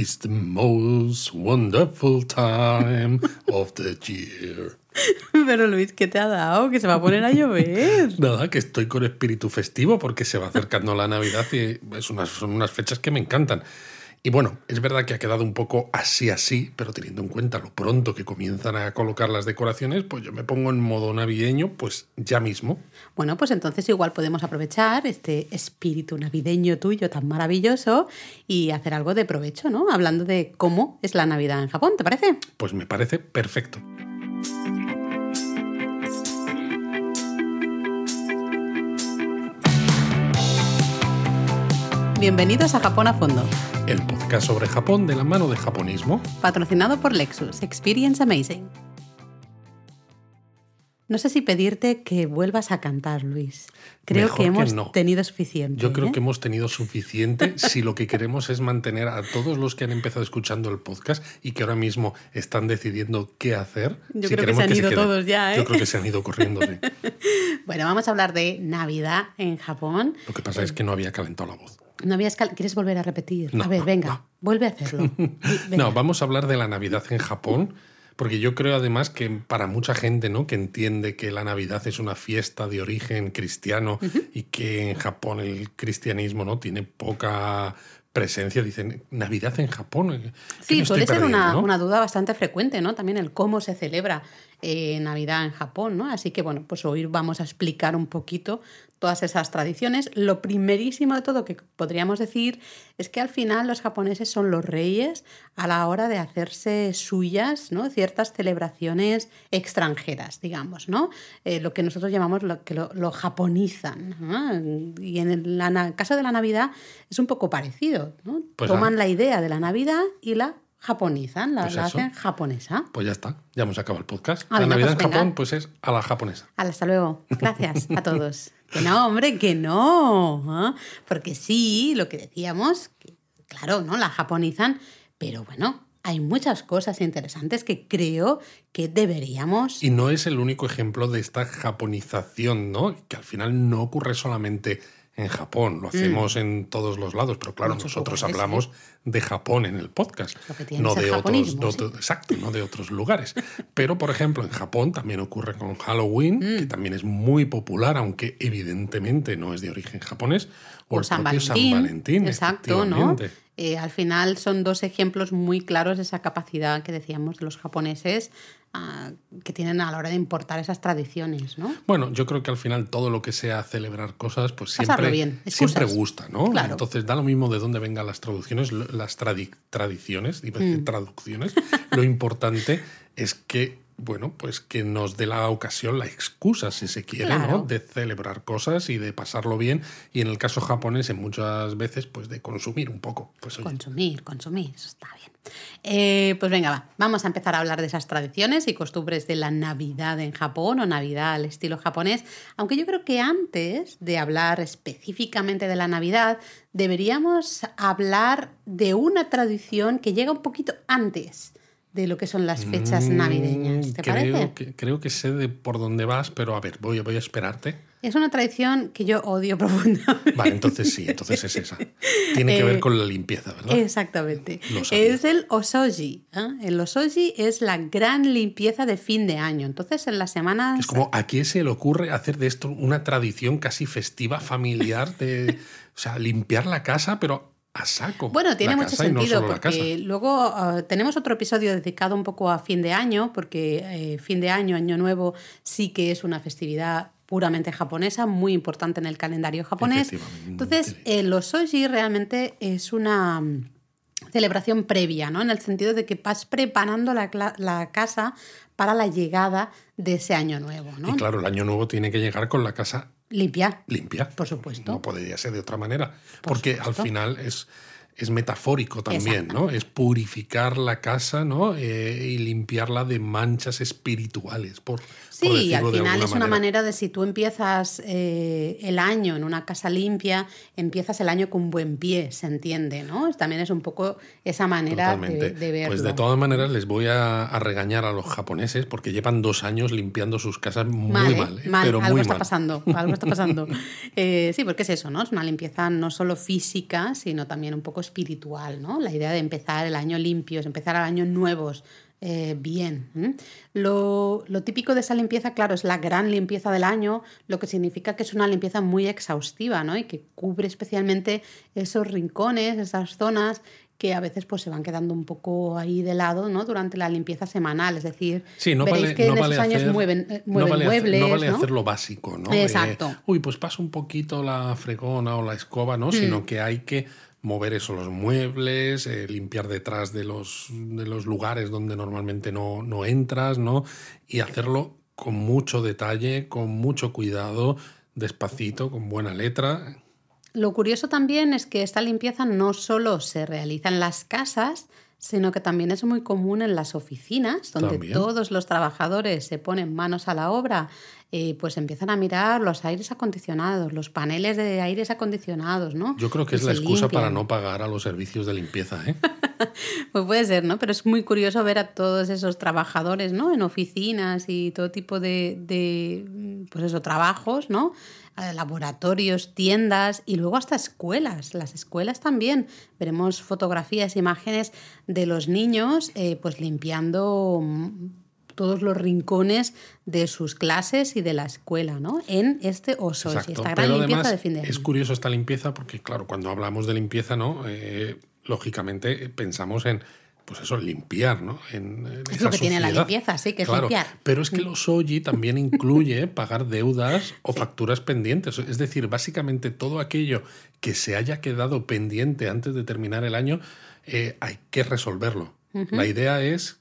is the most wonderful time of the year. Pero Luis, ¿qué te ha dado? Que se va a poner a llover. Nada, que estoy con espíritu festivo porque se va acercando la Navidad y es unas, son unas fechas que me encantan. Y bueno, es verdad que ha quedado un poco así así, pero teniendo en cuenta lo pronto que comienzan a colocar las decoraciones, pues yo me pongo en modo navideño, pues ya mismo. Bueno, pues entonces igual podemos aprovechar este espíritu navideño tuyo tan maravilloso y hacer algo de provecho, ¿no? Hablando de cómo es la Navidad en Japón, ¿te parece? Pues me parece perfecto. Bienvenidos a Japón a Fondo, El podcast sobre Japón de la mano de japonismo. patrocinado por Lexus, Experience Amazing. No sé si pedirte que vuelvas a cantar, Luis. Creo Mejor que que hemos no. tenido suficiente. Yo creo ¿eh? que hemos tenido suficiente si lo que queremos es mantener a todos los que han empezado escuchando el podcast y que ahora mismo están decidiendo qué hacer. Yo si creo que se han ido todos ya, ¿eh? Yo creo que se han ido corriendo. Bueno, vamos a hablar de Navidad en Japón. Lo que pasa es que no había calentado la voz. No habías cal- ¿Quieres volver a repetir? No, a ver, venga, no. vuelve a hacerlo. Venga. No, vamos a hablar de la Navidad en Japón, porque yo creo además que para mucha gente, ¿no? Que entiende que la Navidad es una fiesta de origen cristiano y que en Japón el cristianismo, ¿no? Tiene poca presencia. Dicen, Navidad en Japón. ¿qué Sí, suele ser una, no? una duda bastante frecuente, ¿no? También el cómo se celebra eh, Navidad en Japón, ¿no? Así que, bueno, pues hoy vamos a explicar un poquito todas esas tradiciones. Lo primerísimo de todo que podríamos decir es que al final los japoneses son los reyes a la hora de hacerse suyas, ¿no? Ciertas celebraciones extranjeras, digamos, ¿no? Eh, lo que nosotros llamamos lo que lo, lo japonizan. ¿no? Y en el la caso de la Navidad es un poco parecido, ¿no? Pues Toman nada. la idea de la Navidad y la japonizan, la, Pues la hacen japonesa. Pues ya está, ya hemos acabado el podcast. Ah, la Navidad pues en Japón, venga. pues es a la japonesa. Hasta luego. Gracias a todos. Que no, hombre, que no. ¿ah? Porque sí, lo que decíamos, que, claro, ¿no? La japonizan, pero bueno, hay muchas cosas interesantes que creo que deberíamos. Y no es el único ejemplo de esta japonización, ¿no? Que al final no ocurre solamente en Japón, lo hacemos en todos los lados, pero claro, Mm. Nosotros hablamos de Japón en el podcast, no de otros, exacto, no de otros lugares. Pero, por ejemplo, en Japón también ocurre con Halloween, Mm. que también es muy popular, aunque evidentemente no es de origen japonés, o, o el San propio Valentín. San Valentín, exacto, ¿no? Eh, al final son dos ejemplos muy claros de esa capacidad que decíamos de los japoneses ah, que tienen a la hora de importar esas tradiciones, ¿no? Bueno, yo creo que al final todo lo que sea celebrar cosas, pues siempre, bien, siempre gusta, ¿no? Claro. Entonces da lo mismo de dónde vengan las traducciones, las tradi- tradiciones, a Mm. traducciones. lo importante es que, bueno, pues que nos dé la ocasión, la excusa, si se quiere, Claro. ¿no? De celebrar cosas y de pasarlo bien. Y en el caso japonés, en muchas veces, pues de consumir un poco. Pues Consumir, consumir, eso está bien. Eh, pues venga, va, vamos a empezar a hablar de esas tradiciones y costumbres de la Navidad en Japón o Navidad al estilo japonés, aunque yo creo que antes de hablar específicamente de la Navidad, deberíamos hablar de una tradición que llega un poquito antes de lo que son las fechas mm, navideñas. ¿Te creo parece? Que, creo que sé de por dónde vas, pero a ver, voy, voy a esperarte. Es una tradición que yo odio profundamente. Vale, entonces sí, entonces es esa. Tiene que Eh, ver con la limpieza, ¿verdad? Exactamente. Es el osoji. ¿eh? El osoji es la gran limpieza de fin de año. Entonces, en las semanas... Es como, ¿a quién se le ocurre hacer de esto una tradición casi festiva, familiar, de, o sea, limpiar la casa, pero a saco? Bueno, tiene mucho no sentido porque luego ah, tenemos otro episodio dedicado un poco a fin de año, porque eh, fin de año, año nuevo, sí que es una festividad puramente japonesa, muy importante en el calendario japonés. Entonces, el osoji realmente es una mm, celebración previa, ¿no? En el sentido de que vas preparando la, la casa para la llegada de ese año nuevo, ¿no? Y claro, el año nuevo tiene que llegar con la casa Limpia. limpia. Por supuesto. No podría ser de otra manera. Por porque supuesto. al final es, es metafórico también, Exacto. ¿no? Es purificar la casa, ¿no? Eh, y limpiarla de manchas espirituales, por, por Sí, y al final es una manera. manera de si tú empiezas eh, el año en una casa limpia, empiezas el año con buen pie, se entiende, ¿no? También es un poco esa manera de, de verlo. Pues de todas maneras les voy a, a regañar a los japoneses porque llevan dos años limpiando sus casas muy mal, mal, ¿eh? Mal, pero algo muy está mal. pasando, algo está pasando. Sí, porque es eso, ¿no? Es una limpieza no solo física, sino también un poco poco espiritual, ¿no? La idea de empezar el año limpios, empezar el año nuevos, eh, bien. Lo, lo, típico de esa limpieza, claro, es la gran limpieza del año, lo que significa que es una limpieza muy exhaustiva, ¿no? Y que cubre especialmente esos rincones, esas zonas que a veces pues se van quedando un poco ahí de lado ¿no? durante la limpieza semanal. Es decir, no veréis que no en esos años mueven, eh, mueven no muebles. no vale hacer lo básico, ¿no? Exacto. uy, pues paso un poquito la fregona o la escoba, ¿no? Sino mm. que hay que mover eso, los muebles, eh, limpiar detrás de los, de los lugares donde normalmente no, no entras, ¿no? Y hacerlo con mucho detalle, con mucho cuidado, despacito, con buena letra. Lo curioso también es que esta limpieza no solo se realiza en las casas, sino que también es muy común en las oficinas, donde todos los trabajadores se ponen manos a la obra, eh, pues empiezan a mirar los aires acondicionados, los paneles de aires acondicionados, ¿no? Yo creo que es la excusa para no pagar a los servicios de limpieza, ¿eh? pues puede ser, ¿no? Pero es muy curioso ver a todos esos trabajadores, ¿no? En oficinas y todo tipo de, de pues eso, trabajos, ¿no? Laboratorios, tiendas y luego hasta escuelas. Las escuelas también. Veremos fotografías, imágenes de los niños eh, pues limpiando mm, todos los rincones de sus clases y de la escuela, ¿no? En este oso, esta gran limpieza de fin de año. Es curioso esta limpieza porque, claro, cuando hablamos de limpieza, ¿no? Eh, lógicamente pensamos en pues eso, limpiar, ¿no? En, es lo que tiene la limpieza, sí, que es limpiar. Pero es que los OJI también incluye pagar deudas o facturas pendientes. Es decir, básicamente todo aquello que se haya quedado pendiente antes de terminar el año, eh, hay que resolverlo. La idea es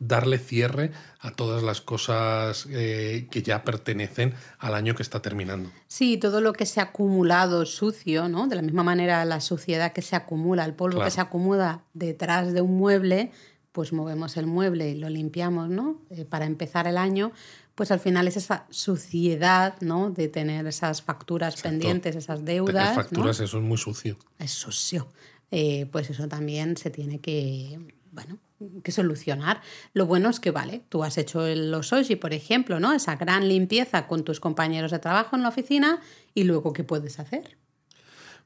darle cierre a todas las cosas eh, que ya pertenecen al año que está terminando. Sí, todo lo que se ha acumulado sucio, ¿no? De la misma manera la suciedad que se acumula, el polvo que se acumula detrás de un mueble, pues movemos el mueble y lo limpiamos, ¿no? Eh, para empezar el año, pues al final es esa suciedad, ¿no? De tener esas facturas pendientes, esas deudas. Tener facturas, eso es muy sucio. Es sucio. Eh, pues eso también se tiene que, bueno, que solucionar. Lo bueno es que, vale, tú has hecho los OSI, por ejemplo, ¿no? Esa gran limpieza con tus compañeros de trabajo en la oficina y luego, ¿qué puedes hacer?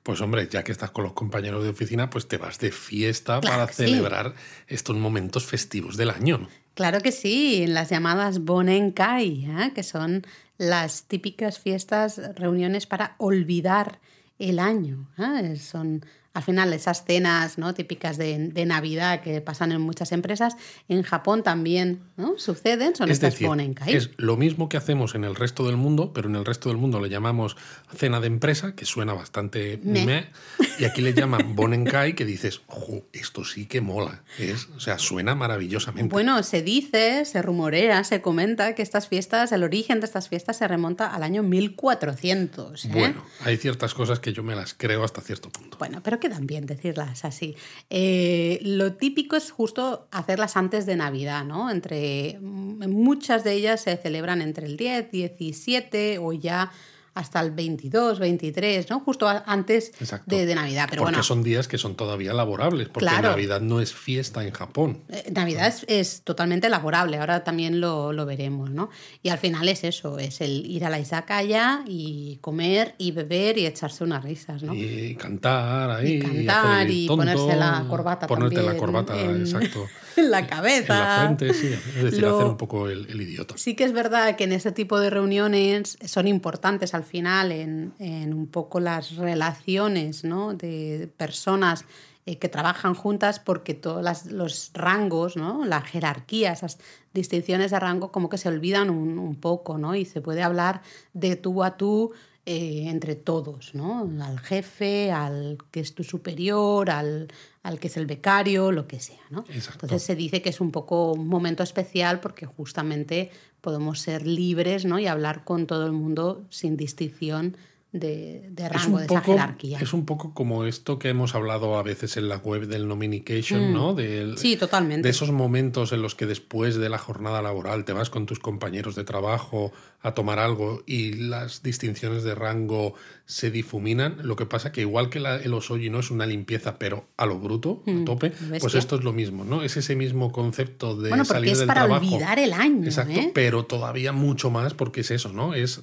Pues hombre, ya que estás con los compañeros de oficina, pues te vas de fiesta para celebrar estos momentos festivos del año. Claro que sí, en las llamadas Bonenkai, ¿eh? que son las típicas fiestas, reuniones para olvidar el año. ¿eh? Son al final esas cenas ¿no? típicas de, de, Navidad que pasan en muchas empresas, en Japón también ¿no? suceden, son es estas decir, Es lo mismo que hacemos en el resto del mundo, pero en el resto del mundo le llamamos cena de empresa, que suena bastante meh, y aquí le llaman Bonenkai, que dices, ojo, esto sí que mola, es, o sea, suena maravillosamente. Bueno, se dice, se rumorea, se comenta que estas fiestas, el origen de estas fiestas se remonta al año 1400. ¿eh? Bueno, hay ciertas cosas que yo me las creo hasta cierto punto. Bueno, pero quedan bien decirlas así. Eh, lo típico es justo hacerlas antes de Navidad, ¿no? Entre, muchas de ellas se celebran entre el 10, 17 o ya hasta el 22, 23, ¿no? Justo antes de, Navidad. Pero porque son días que son todavía laborables, porque Navidad no es fiesta en Japón. Eh, Navidad es, totalmente laborable, ahora también lo, veremos, ¿no? Y al final es eso, es el ir a la izakaya y comer y beber y echarse unas risas, ¿no? Y cantar ahí. Y cantar y, ponerse la corbata Ponerte la corbata, exacto. en la cabeza. En la frente, sí. Es decir, hacer un poco el, idiota. Sí que es verdad que en ese tipo de reuniones son importantes al final en, en un poco las relaciones ¿no? de personas eh, que trabajan juntas porque todos los rangos, ¿no? la jerarquía, esas distinciones de rango como que se olvidan un, un poco ¿no? y se puede hablar de tú a tú eh, entre todos, ¿no? Al jefe, al que es tu superior, al, al que es el becario, lo que sea, ¿no? Entonces se dice que es un poco un momento especial porque justamente podemos ser libres, ¿no? Y hablar con todo el mundo sin distinción de, rango, de esa jerarquía. Es un poco como esto que hemos hablado a veces en la web del Nominication, mm. ¿no? sí, totalmente. De esos momentos en los que después de la jornada laboral te vas con tus compañeros de trabajo a tomar algo y las distinciones de rango se difuminan. Lo que pasa que igual que la, el osoji no es una limpieza, pero a lo bruto, a mm, tope, pues esto es lo mismo, ¿no? Es ese mismo concepto de bueno, salir es del para trabajo. olvidar el año. Exacto, ¿eh? pero todavía mucho más porque es eso, ¿no? Es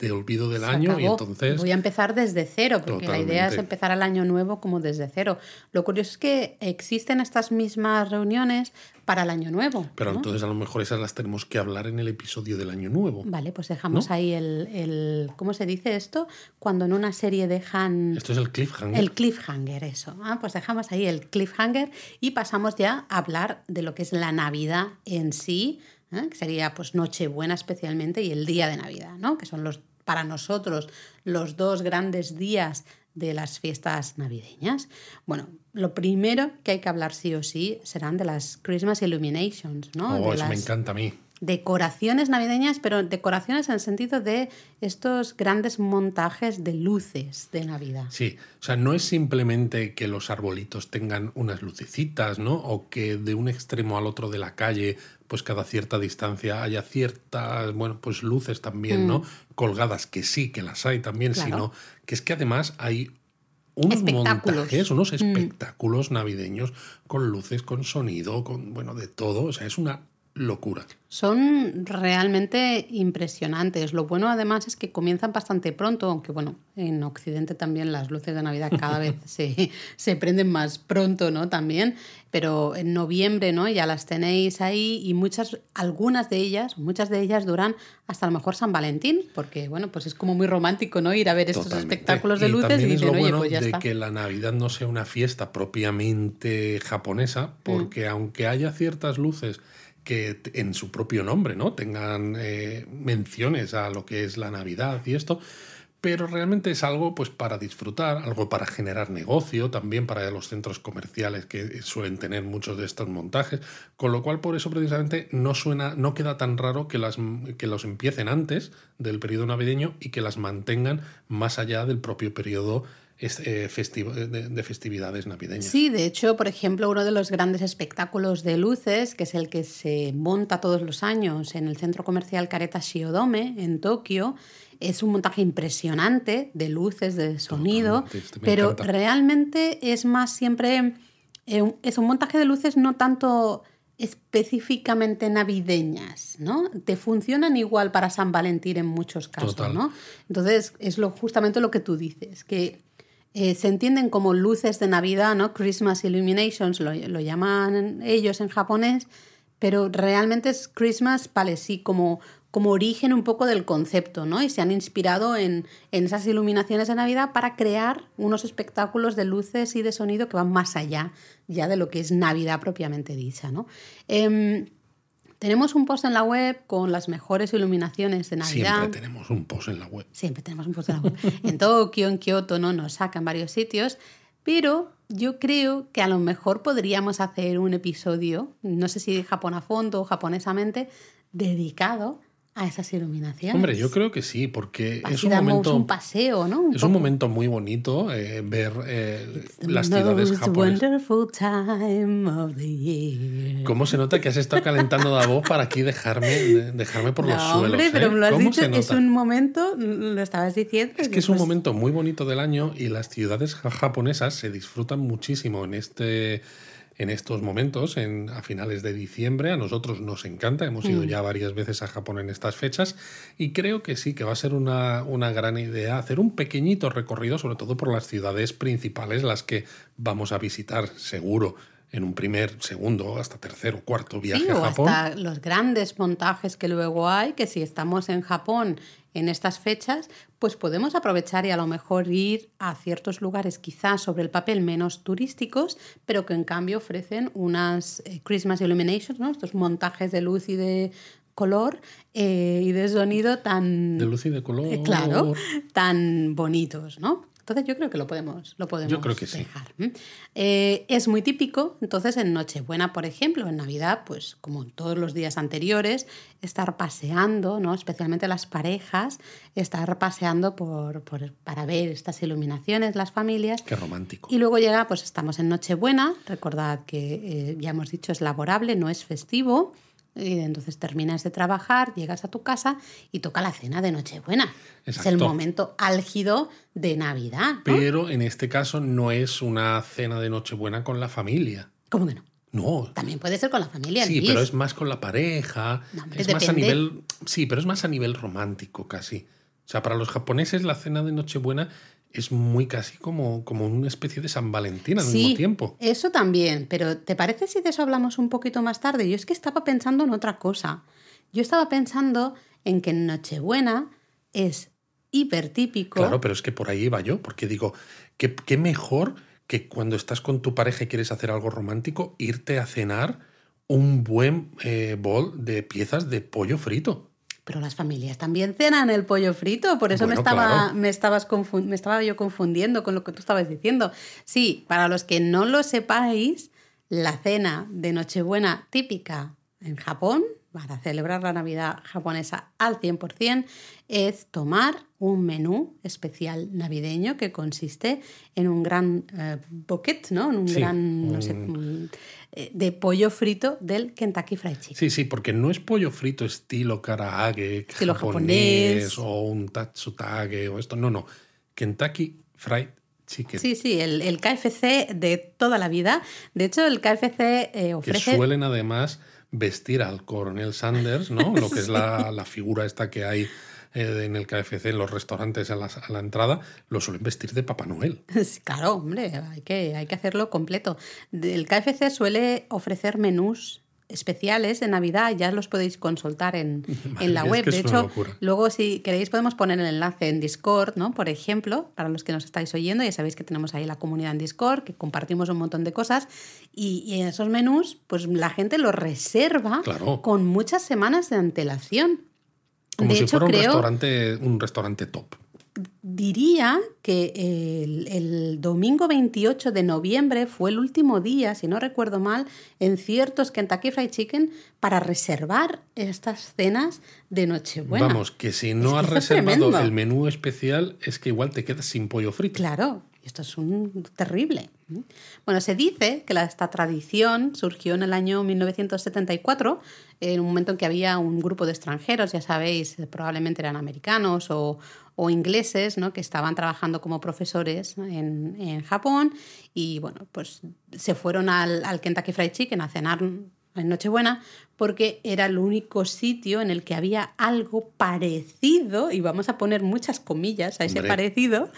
de olvido del Se año y entonces... Voy a empezar desde cero, porque la idea es empezar el año nuevo como desde cero. Lo curioso es que existen estas mismas reuniones para el año nuevo. Pero ¿no? entonces a lo mejor esas las tenemos que hablar en el episodio del año nuevo. Vale, pues dejamos ¿No? ahí el, el- ¿Cómo se dice esto? Cuando en una serie dejan. Esto es el cliffhanger. El cliffhanger, eso. Ah, pues dejamos ahí el cliffhanger y pasamos ya a hablar de lo que es la Navidad en sí, ¿eh? que sería pues Nochebuena especialmente y el día de Navidad, ¿no? Que son los para nosotros los dos grandes días de las fiestas navideñas. Bueno, lo primero que hay que hablar sí o sí serán de las Christmas Illuminations, ¿no? oh, de eso me encanta a mí. Decoraciones navideñas, pero decoraciones en el sentido de estos grandes montajes de luces de Navidad. Sí, o sea, no es simplemente que los arbolitos tengan unas lucecitas, ¿no? O que de un extremo al otro de la calle, pues cada cierta distancia haya ciertas, bueno, pues luces también, ¿no? Colgadas, que sí, que las hay también, Mm. Claro. sino que es que además hay unos montajes, unos Mm. espectáculos navideños con luces, con sonido, con, bueno, de todo. O sea, es una locura. Son realmente impresionantes. Lo bueno además es que comienzan bastante pronto, aunque bueno, en Occidente también las luces de Navidad cada vez se, se prenden más pronto, ¿no? También, pero en noviembre, ¿no? Ya las tenéis ahí y muchas, algunas de ellas, muchas de ellas duran hasta a lo mejor San Valentín, porque bueno, pues es como muy romántico, ¿no? Ir a ver estos espectáculos de luces y también es dicen, lo oye, bueno pues ya de está. que la Navidad no sea una fiesta propiamente japonesa, porque Mm. aunque haya ciertas luces que en su propio nombre, ¿no? Tengan eh, menciones a lo que es la Navidad y esto, pero realmente es algo pues para disfrutar, algo para generar negocio, también para los centros comerciales que suelen tener muchos de estos montajes, con lo cual por eso precisamente no suena, no queda tan raro que las que los empiecen antes del periodo navideño y que las mantengan más allá del propio periodo de, de festividades navideñas. Sí, de hecho, por ejemplo, uno de los grandes espectáculos de luces, que es el que se monta todos los años en el centro comercial Careta Shiodome en Tokio, es un montaje impresionante de luces, de sonido, este pero encanta. realmente es más siempre, eh, es un montaje de luces no tanto específicamente navideñas, ¿no? Te funcionan igual para San Valentín en muchos casos, Total. ¿no? Entonces, es lo, justamente lo que tú dices, que eh, se entienden como luces de Navidad, ¿no? Christmas Illuminations, lo, llaman ellos en japonés, pero realmente es Christmas, vale, sí, como, como origen un poco del concepto, ¿no? Y se han inspirado en, en esas iluminaciones de Navidad para crear unos espectáculos de luces y de sonido que van más allá ya de lo que es Navidad propiamente dicha, ¿no? Em, tenemos un post en la web con las mejores iluminaciones de Navidad. Siempre tenemos un post en la web. Siempre tenemos un post en la web. En Tokio, en Kioto, ¿no? Nos sacan varios sitios. Pero yo creo que a lo mejor podríamos hacer un episodio, no sé si Japón a fondo o japonesamente, dedicado a esas iluminaciones. Hombre, yo creo que sí, porque Así es un momento un paseo, ¿no? Un Es un poco. momento muy bonito eh, ver eh, las ciudades japonesas. ¿Cómo se nota que has estado calentando la voz para aquí dejarme, de- dejarme por los no, suelos? hombre, eh? pero me lo has ¿Cómo dicho, se es un momento, lo estabas diciendo. Es que es un pues, momento muy bonito del año y las ciudades ja- japonesas se disfrutan muchísimo en este en estos momentos, en, a finales de diciembre. A nosotros nos encanta, hemos Mm. ido ya varias veces a Japón en estas fechas y creo que sí, que va a ser una, una gran idea hacer un pequeñito recorrido, sobre todo por las ciudades principales, las que vamos a visitar seguro en un primer, segundo, hasta tercer o cuarto viaje Sí, a Japón. hasta los grandes montajes que luego hay, que si estamos en Japón en estas fechas, pues podemos aprovechar y a lo mejor ir a ciertos lugares quizás sobre el papel menos turísticos, pero que en cambio ofrecen unas eh, Christmas Illuminations, ¿no? estos montajes de luz y de color eh, y de sonido tan... De luz y de color. Eh, Claro, tan bonitos, ¿no? Entonces yo creo que lo podemos, lo podemos Yo creo que sí. dejar. Eh, es muy típico, entonces en Nochebuena, por ejemplo, en Navidad, pues como en todos los días anteriores, estar paseando, ¿no? especialmente las parejas, estar paseando por, por- para ver estas iluminaciones, las familias. Qué romántico. Y luego llega, pues estamos en Nochebuena, recordad que eh, ya hemos dicho es laborable, no es festivo. Y entonces terminas de trabajar, llegas a tu casa y toca la cena de Nochebuena. Es el momento álgido de Navidad. ¿no? Pero en este caso no es una cena de Nochebuena con la familia. ¿Cómo que no? No. También puede ser con la familia. Sí, Luis. pero es más con la pareja. No, hombre, es más a nivel. Sí, pero es más a nivel romántico casi. sea, para los japoneses la cena de Nochebuena es muy casi como, como una especie de San Valentín al mismo tiempo. Eso también, pero ¿te parece si de eso hablamos un poquito más tarde? Yo es que estaba pensando en otra cosa. Yo estaba pensando en que Nochebuena es hipertípico. Claro, pero es que por ahí iba yo, porque digo, ¿qué, qué mejor que cuando estás con tu pareja y quieres hacer algo romántico, irte a cenar un buen eh, bol de piezas de pollo frito. Pero las familias también cenan el pollo frito, por eso me, estaba, me, estabas me estaba yo confundiendo con lo que tú estabas diciendo. Sí, para los que no lo sepáis, la cena de Nochebuena típica en Japón para celebrar la Navidad japonesa al 100% es tomar un menú especial navideño que consiste en un gran eh, bucket, ¿no? En un gran, no sé, eh, de pollo frito del Kentucky Fried Chicken. Sí, sí, porque no es pollo frito estilo karaage estilo japonés, o un tatsutage o esto, no, no. Kentucky Fried Chicken. Sí, sí, el, KFC de toda la vida. De hecho, el KFC eh, ofrece... Que suelen además vestir al coronel Sanders, ¿no? Lo que es la, la figura esta que hay eh, en el KFC, en los restaurantes a la, a la, entrada, lo suelen vestir de Papá Noel. Claro, hombre, hay que, hay que hacerlo completo. El KFC suele ofrecer menús especiales de Navidad, ya los podéis consultar en, en la web. de hecho, luego si queréis podemos poner el enlace en Discord, ¿no? Por ejemplo, para los que nos estáis oyendo, ya sabéis que tenemos ahí la comunidad en Discord, que compartimos un montón de cosas y, en esos menús, pues la gente los reserva con muchas semanas de antelación. Como si fuera un, restaurante, un restaurante top diría que el, domingo 28 de noviembre fue el último día, si no recuerdo mal, en ciertos Kentucky Fried Chicken para reservar estas cenas de Nochebuena. Vamos, que si no has reservado el menú especial es que igual te quedas sin pollo frito. Claro, esto es un terrible. Bueno, se dice que esta tradición surgió en el año 1974, en un momento en que había un grupo de extranjeros, ya sabéis, probablemente eran americanos o, ingleses, ¿no? que estaban trabajando como profesores en, Japón y bueno, pues se fueron al, al Kentucky Fried Chicken a cenar en Nochebuena porque era el único sitio en el que había algo parecido, y vamos a poner muchas comillas a ese parecido,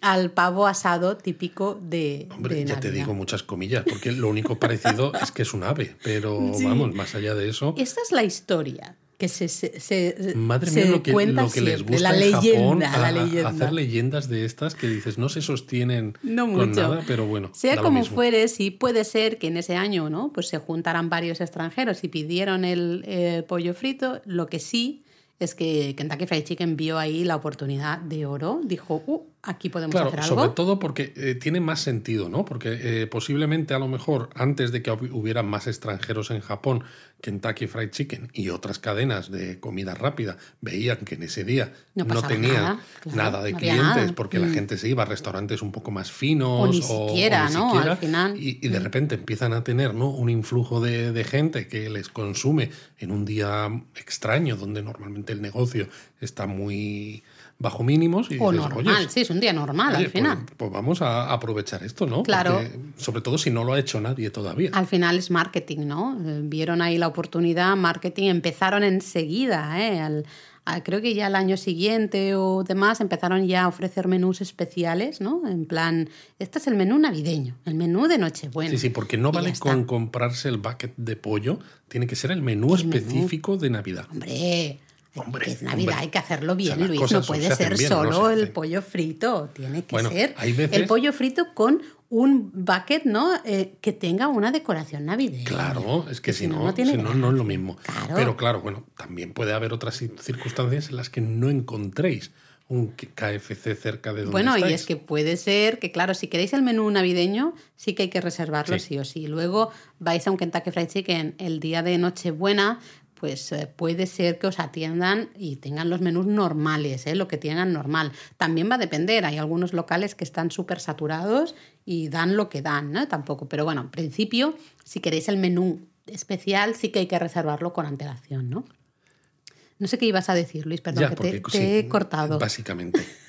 al pavo asado típico de. Hombre, ya te digo muchas comillas, porque lo único parecido es que es un ave, pero vamos, más allá de eso. Esta es la historia que se, se, Madre mía, lo que, lo que les gusta la en leyenda, Japón, la leyenda. hacer leyendas de estas que dices no se sostienen no con nada, pero bueno. Sea como fuere, sí puede ser que en ese año, ¿no? Pues se juntaran varios extranjeros y pidieron el, el pollo frito. Lo que sí es que Kentucky Fried Chicken vio ahí la oportunidad de oro, dijo, uh, aquí podemos hacer algo. Sobre todo porque eh, tiene más sentido, ¿no? Porque eh, posiblemente a lo mejor antes de que hubiera más extranjeros en Japón, Kentucky Fried Chicken y otras cadenas de comida rápida veían que en ese día no, tenían nada, de clientes porque la mm. gente se iba a restaurantes un poco más finos. O ni siquiera, ¿no? Al final. Y, de mm. repente empiezan a tener ¿no? un influjo de, de gente que les consume en un día extraño donde normalmente el negocio está muy bajo mínimos. Y o normal, sí, es un día normal al pues, final. Pues, vamos a aprovechar esto, ¿no? Claro. sobre todo si no lo ha hecho nadie todavía. Al final es marketing, ¿no? Eh, vieron ahí la oportunidad, marketing, empezaron enseguida, ¿eh? creo que ya el año siguiente o demás empezaron ya a ofrecer menús especiales, ¿no? En plan, este es el menú navideño, el menú de Nochebuena. Sí, sí, porque no vale con comprarse el bucket de pollo, tiene que ser el menú específico de Navidad. Hombre, Hombre, es Navidad, hay que hacerlo bien, Luis. No puede ser solo el pollo frito. Tiene que ser el pollo frito con un bucket, ¿no? Eh, que tenga una decoración navideña. Claro, es que, si, no, no, si no, no, es lo mismo. Pero claro, bueno, también puede haber otras circunstancias en las que no encontréis un KFC cerca de donde Bueno, y es que puede ser que, claro, si queréis el menú navideño, sí que hay que reservarlo sí, sí o sí. Luego vais a un Kentucky Fried Chicken el día de Nochebuena, pues eh, puede ser que os atiendan y tengan los menús normales, ¿eh? lo que tengan normal. También va a depender, hay algunos locales que están súper saturados y dan lo que dan, ¿no? Tampoco, pero bueno, en principio, si queréis el menú especial, sí que hay que reservarlo con antelación, ¿no? No sé qué ibas a decir, Luis, perdón, que te, he cortado. Básicamente.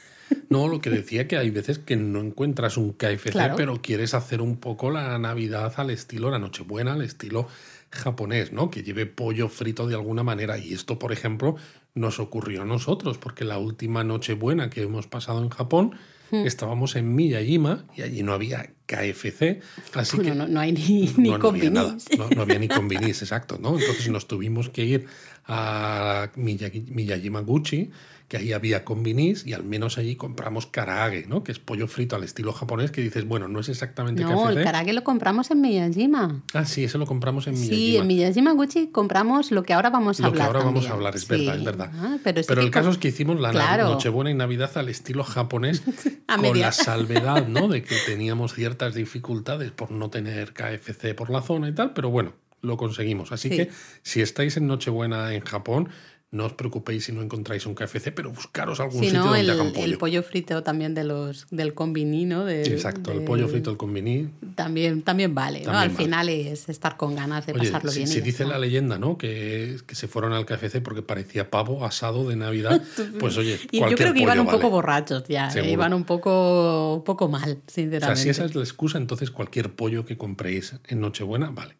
No, lo que decía que hay veces que no encuentras un KFC, Claro. pero quieres hacer un poco la Navidad al estilo, la Nochebuena al estilo japonés, ¿no? Que lleve pollo frito de alguna manera. Y esto, por ejemplo, nos ocurrió a nosotros, porque la última Nochebuena que hemos pasado en Japón, Hmm. estábamos en Miyajima y allí no había KFC, así que no, no hay ni, ni no, no había nada, no, había ni combinis, exacto, ¿no? Entonces nos tuvimos que ir a Miyajima Gucci, que ahí había combinis y al menos allí compramos karaage, ¿no? Que es pollo frito al estilo japonés, que dices, bueno, no es exactamente No, el KFC. karage lo compramos en Miyajima. Ah, sí, eso lo compramos en Miyajima. Sí, en Miyajima Gucci compramos lo que ahora vamos a Lo que hablar. ahora vamos a hablar, es Sí. verdad, es verdad. Ah, pero sí Pero que el caso es que hicimos la Claro. Nochebuena y Navidad al estilo japonés, A con la salvedad, ¿no? De que teníamos ciertas dificultades por no tener KFC por la zona y tal, pero bueno, lo conseguimos. Así Sí. que si estáis en Nochebuena en Japón, no os preocupéis si no encontráis un KFC, pero buscaros algún Si sitio no, donde el, hagan pollo. el pollo frito también de los, del combini, ¿no? Del- Exacto, el del- pollo frito, el convení. También, también vale, ¿no? Al vale. final es estar con ganas de Oye, pasarlo si, bien. si dice la leyenda, ¿no? Que, que se fueron al KFC porque parecía pavo asado de Navidad, pues oye, Y yo creo que iban un poco borrachos ya, ¿eh? Iban un poco, un poco mal, O sinceramente. sea, si esa es la excusa, entonces cualquier pollo que compréis en Nochebuena, vale.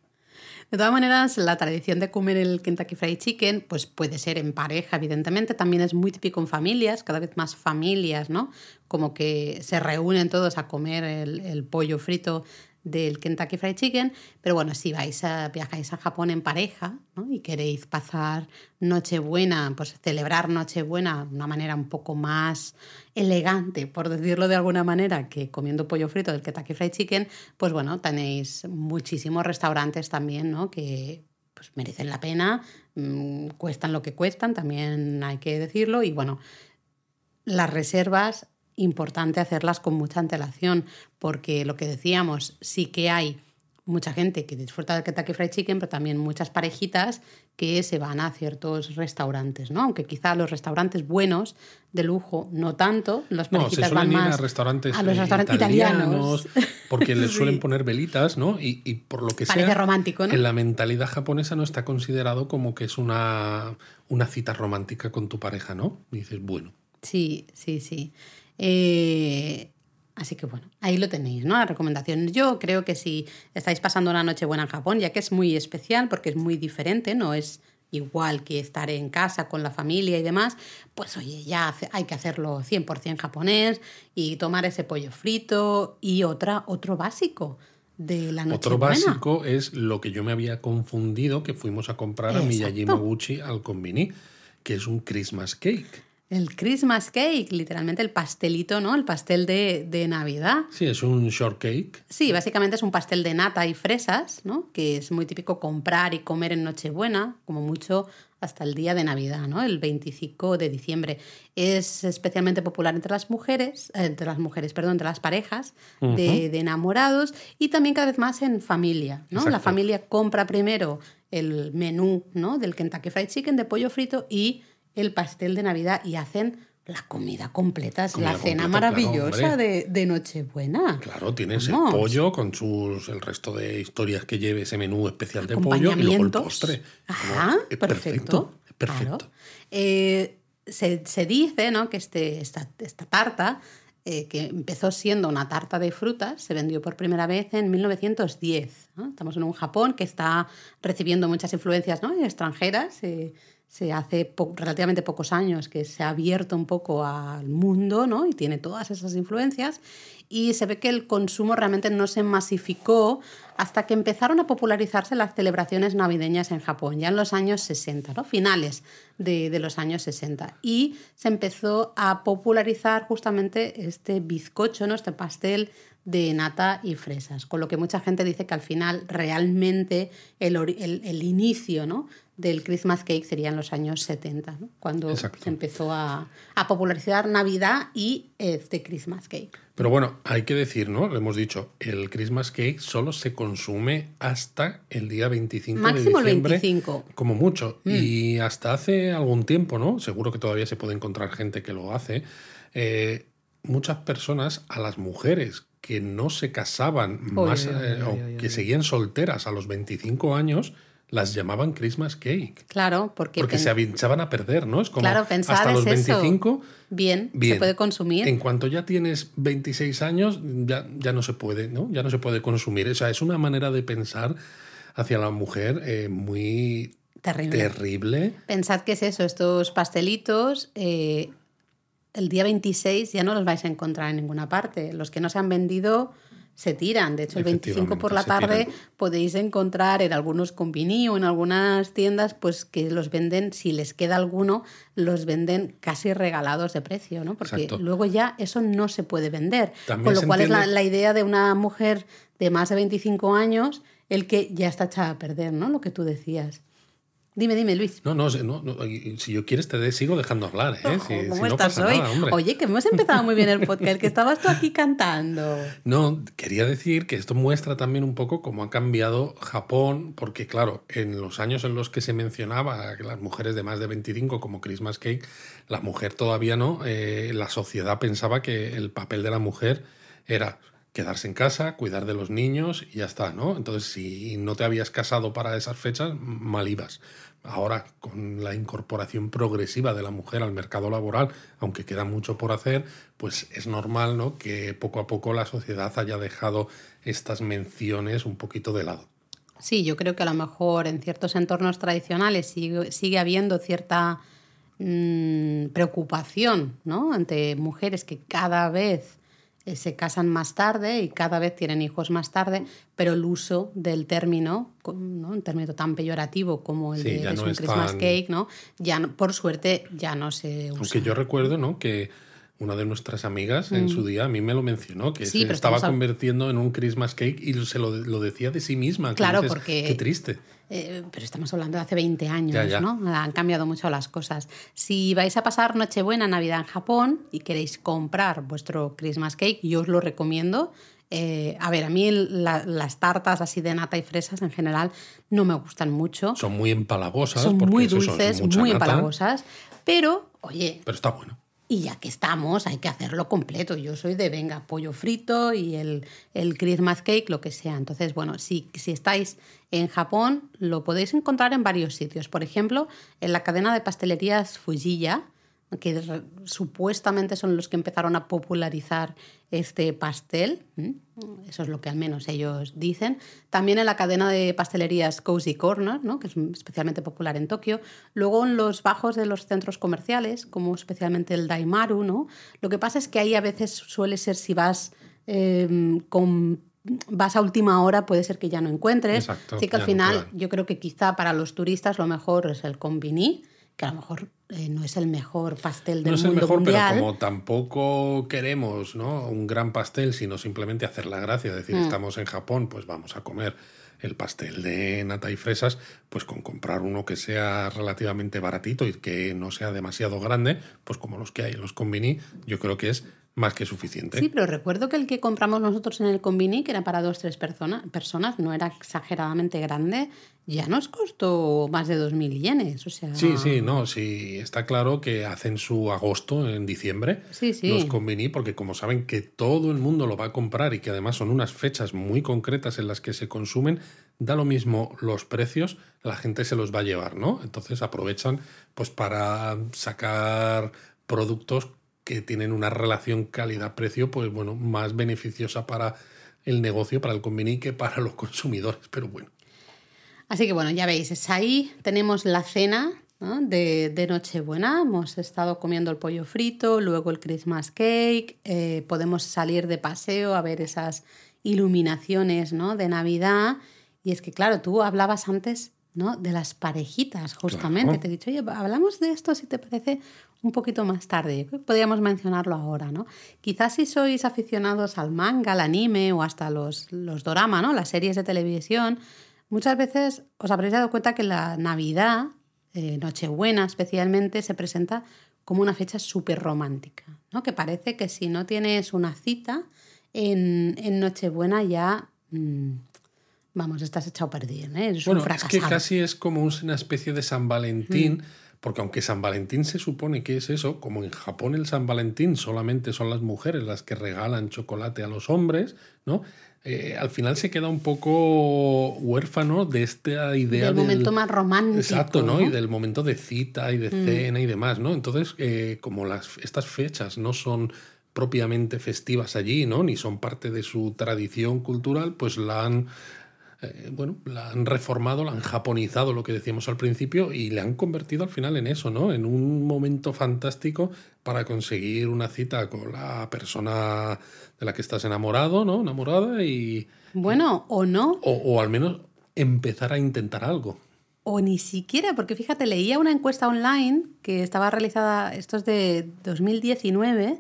De todas maneras, la tradición de comer el Kentucky Fried Chicken, pues puede ser en pareja, evidentemente, también es muy típico en familias, cada vez más familias, ¿no? Como que se reúnen todos a comer el, el pollo frito del Kentucky Fried Chicken, pero bueno, si vais a, viajáis a Japón en pareja y queréis pasar Nochebuena, pues celebrar Nochebuena de una manera un poco más elegante, por decirlo de alguna manera, que comiendo pollo frito del Kentucky Fried Chicken, pues bueno, tenéis muchísimos restaurantes también, ¿no? Que pues merecen la pena, mm, cuestan lo que cuestan, también hay que decirlo, y bueno, las reservas, importante hacerlas con mucha antelación, porque lo que decíamos, sí que hay mucha gente que disfruta del Kentucky Fried Chicken, pero también muchas parejitas que se van a ciertos restaurantes, ¿no? Aunque quizá los restaurantes buenos, de lujo, no tanto, las No, se parejitas van ir más a restaurantes, a los eh, restaurantes italianos, italianos. porque les Sí. suelen poner velitas, ¿no? Y, y por lo que Parece sea, romántico, ¿no? en la mentalidad japonesa no está considerado como que es una, una cita romántica con tu pareja, ¿no? Y dices, bueno, Sí, sí, sí. Eh, así que bueno, ahí lo tenéis, ¿no? La recomendación. Yo creo que si estáis pasando una noche buena en Japón, ya que es muy especial porque es muy diferente, no es igual que estar en casa con la familia y demás, pues oye, ya hace- hay que hacerlo 100% japonés y tomar ese pollo frito y otra, otro básico de la noche Otro básico es lo que yo me había confundido que fuimos a comprar a Exacto. Miyajima Gucci al Konbini, que es un Christmas cake. El Christmas cake, literalmente el pastelito, ¿no? El pastel de, de Navidad. Sí, es un shortcake. Sí, básicamente es un pastel de nata y fresas, ¿no? Que es muy típico comprar y comer en Nochebuena, como mucho hasta el día de Navidad, ¿no? El 25 de diciembre. Es especialmente popular entre las mujeres, eh, entre las mujeres, perdón, entre las parejas de, de enamorados y también cada vez más en familia, ¿no? La familia compra primero el menú, ¿no? Del Kentucky Fried Chicken de pollo frito y el pastel de Navidad y hacen la comida completa, es Comida la cena completa, maravillosa de, de Nochebuena. Claro, tienes Vamos. el pollo con sus el resto de historias que lleve ese menú especial de pollo y luego el postre. Ajá, es perfecto. perfecto. claro. Eh, se, se dice ¿no? que este, esta, esta tarta, eh, que empezó siendo una tarta de frutas, se vendió por primera vez en 1910. ¿no? Estamos en un Japón que está recibiendo muchas influencias ¿no? extranjeras. eh, se hace relativamente pocos años que se ha abierto un poco al mundo ¿no? y tiene todas esas influencias y se ve que el consumo realmente no se masificó hasta que empezaron a popularizarse las celebraciones navideñas en Japón, ya en los años 60, ¿no? finales de, de los años 60. Y se empezó a popularizar justamente este bizcocho, ¿no? este pastel de nata y fresas, con lo que mucha gente dice que al final realmente el, el- el inicio ¿no? Del Christmas Cake sería en los años 70, ¿no? cuando Exacto. se empezó a, a popularizar Navidad y este Christmas Cake. Pero bueno, hay que decir, ¿no? Lo hemos dicho, el Christmas cake solo se consume hasta el día 25 Máximo de el diciembre. 25. Como mucho. Mm. Y hasta hace algún tiempo, ¿no? Seguro que todavía se puede encontrar gente que lo hace. eh, muchas personas, a las mujeres que no se casaban más eh, o que seguían solteras a los 25 años, las llamaban Christmas cake. Claro, porque, porque se echaban a perder, ¿no? Es como claro, hasta los 25. Bien, se puede consumir. En cuanto ya tienes 26 años, ya, ya no se puede, ¿no? Ya no se puede consumir. O sea, es una manera de pensar hacia la mujer eh, muy terrible. terrible. Pensad que es eso, estos pastelitos. Eh, el día 26 ya no los vais a encontrar en ninguna parte. Los que no se han vendido se tiran. De hecho, el 25 por la tarde podéis encontrar en algunos convini o en algunas tiendas pues que los venden, si les queda alguno, los venden casi regalados de precio, ¿no? Porque luego ya eso no se puede vender. Con lo cual es la, la, idea de una mujer de más de 25 años el que ya está echada a perder, ¿no? Lo que tú decías. Dime, dime, Luis. No, no, no, si yo quieres te sigo dejando hablar, ¿eh? Si, ¿Cómo estás hoy? Oye, que hemos empezado muy bien el podcast, que estabas tú aquí cantando. No, quería decir que esto muestra también un poco cómo ha cambiado Japón, porque claro, en los años en los que se mencionaba que las mujeres de más de 25 como Christmas Cake, la mujer todavía no, eh, la sociedad pensaba que el papel de la mujer era quedarse en casa, cuidar de los niños y ya está, ¿no? Entonces, si no te habías casado para esas fechas, mal ibas. Ahora, con la incorporación progresiva de la mujer al mercado laboral, aunque queda mucho por hacer, pues es normal ¿no? que poco a poco la sociedad haya dejado estas menciones un poquito de lado. Sí, yo creo que a lo mejor en ciertos entornos tradicionales sigue, habiendo cierta mm, preocupación ¿no? ante mujeres que cada vez se casan más tarde y cada vez tienen hijos más tarde, pero el uso del término, ¿no? un término tan peyorativo como el de es un Christmas cake, ¿no? ya por suerte ya no se usa. Aunque yo recuerdo ¿no? que una de nuestras amigas en su mm. día a mí me lo mencionó, que se estaba convirtiendo en un Christmas cake y se lo, decía de sí misma. Claro, porque... Qué triste. Eh, pero estamos hablando de hace 20 años, ¿no? Han cambiado mucho las cosas. Si vais a pasar Nochebuena, Navidad en Japón y queréis comprar vuestro Christmas cake, yo os lo recomiendo. Eh, a ver, a mí las tartas así de nata y fresas en general no me gustan mucho. Son muy empalagosas. Son muy dulces, muy empalagosas. Pero, oye. Pero está bueno. Y ya que estamos, hay que hacerlo completo. Yo soy de, venga, pollo frito y el, el Christmas cake, lo que sea. Entonces, bueno, si, si estáis en Japón, lo podéis encontrar en varios sitios. Por ejemplo, en la cadena de pastelerías Fujiya, que supuestamente son los que empezaron a popularizar este pastel, eso es lo que al menos ellos dicen. También en la cadena de pastelerías Cozy Corner, ¿no? que es especialmente popular en Tokio. Luego en los bajos de los centros comerciales, como especialmente el Daimaru. ¿no? Lo que pasa es que ahí a veces suele ser si vas em, con vas a última hora puede ser que ya no encuentres. Así que al final yo creo que quizá para los turistas lo mejor es el combini que a lo mejor eh, no es el mejor pastel del mundo mundial. No es el mejor, pero como tampoco queremos ¿no? un gran pastel, sino simplemente hacer la gracia, decir, mm. estamos en Japón, pues vamos a comer el pastel de nata y fresas, pues con comprar uno que sea relativamente baratito y que no sea demasiado grande, pues como los que hay en los combini, yo creo que es más que suficiente. Sí, pero recuerdo que el que compramos nosotros en el Combini, que era para dos, tres personas, personas no era exageradamente grande, ya nos costó más de 2.000 yenes. O sea... Sí, sí, no, sí, está claro que hacen su agosto en diciembre sí, sí. los Combini, porque como saben que todo el mundo lo va a comprar y que además son unas fechas muy concretas en las que se consumen, da lo mismo los precios, la gente se los va a llevar, ¿no? Entonces aprovechan pues para sacar productos que tienen una relación calidad-precio, pues bueno, más beneficiosa para el negocio, para el convenio que para los consumidores, pero bueno. Así que bueno, ya veis, es ahí, tenemos la cena de, de, Nochebuena, hemos estado comiendo el pollo frito, luego el Christmas cake, eh, podemos salir de paseo a ver esas iluminaciones ¿no? de Navidad. Y es que, claro, tú hablabas antes ¿no? de las parejitas, justamente. Te he dicho, oye, hablamos de esto si te parece un poquito más tarde. Podríamos mencionarlo ahora, ¿no? Quizás si sois aficionados al manga, al anime o hasta los, los dorama, ¿no? Las series de televisión, muchas veces os habréis dado cuenta que la Navidad, eh, Nochebuena especialmente, se presenta como una fecha súper romántica, ¿no? Que parece que si no tienes una cita en, en Nochebuena ya... Mm, vamos, estás echado a perder, ¿eh? Eres bueno, un es que casi es como una especie de San Valentín, mm. Porque aunque San Valentín se supone que es eso, como en Japón el San Valentín solamente son las mujeres las que regalan chocolate a los hombres, ¿no? eh, al final se queda un poco huérfano de esta idea del momento más romántico. Exacto, ¿no? Y del momento de cita y de Mm. cena y demás, ¿no? Entonces, eh, como las, estas fechas no son propiamente festivas allí, ¿no? Ni son parte de su tradición cultural, pues la han, eh, bueno, la han reformado, la han japonizado, lo que decíamos al principio, y le han convertido al final en eso, ¿no? En un momento fantástico para conseguir una cita con la persona de la que estás enamorado, ¿no? Enamorada y... Bueno, o no, O, o al menos empezar a intentar algo. o ni siquiera, porque fíjate, leía una encuesta online que estaba realizada, esto es de 2019,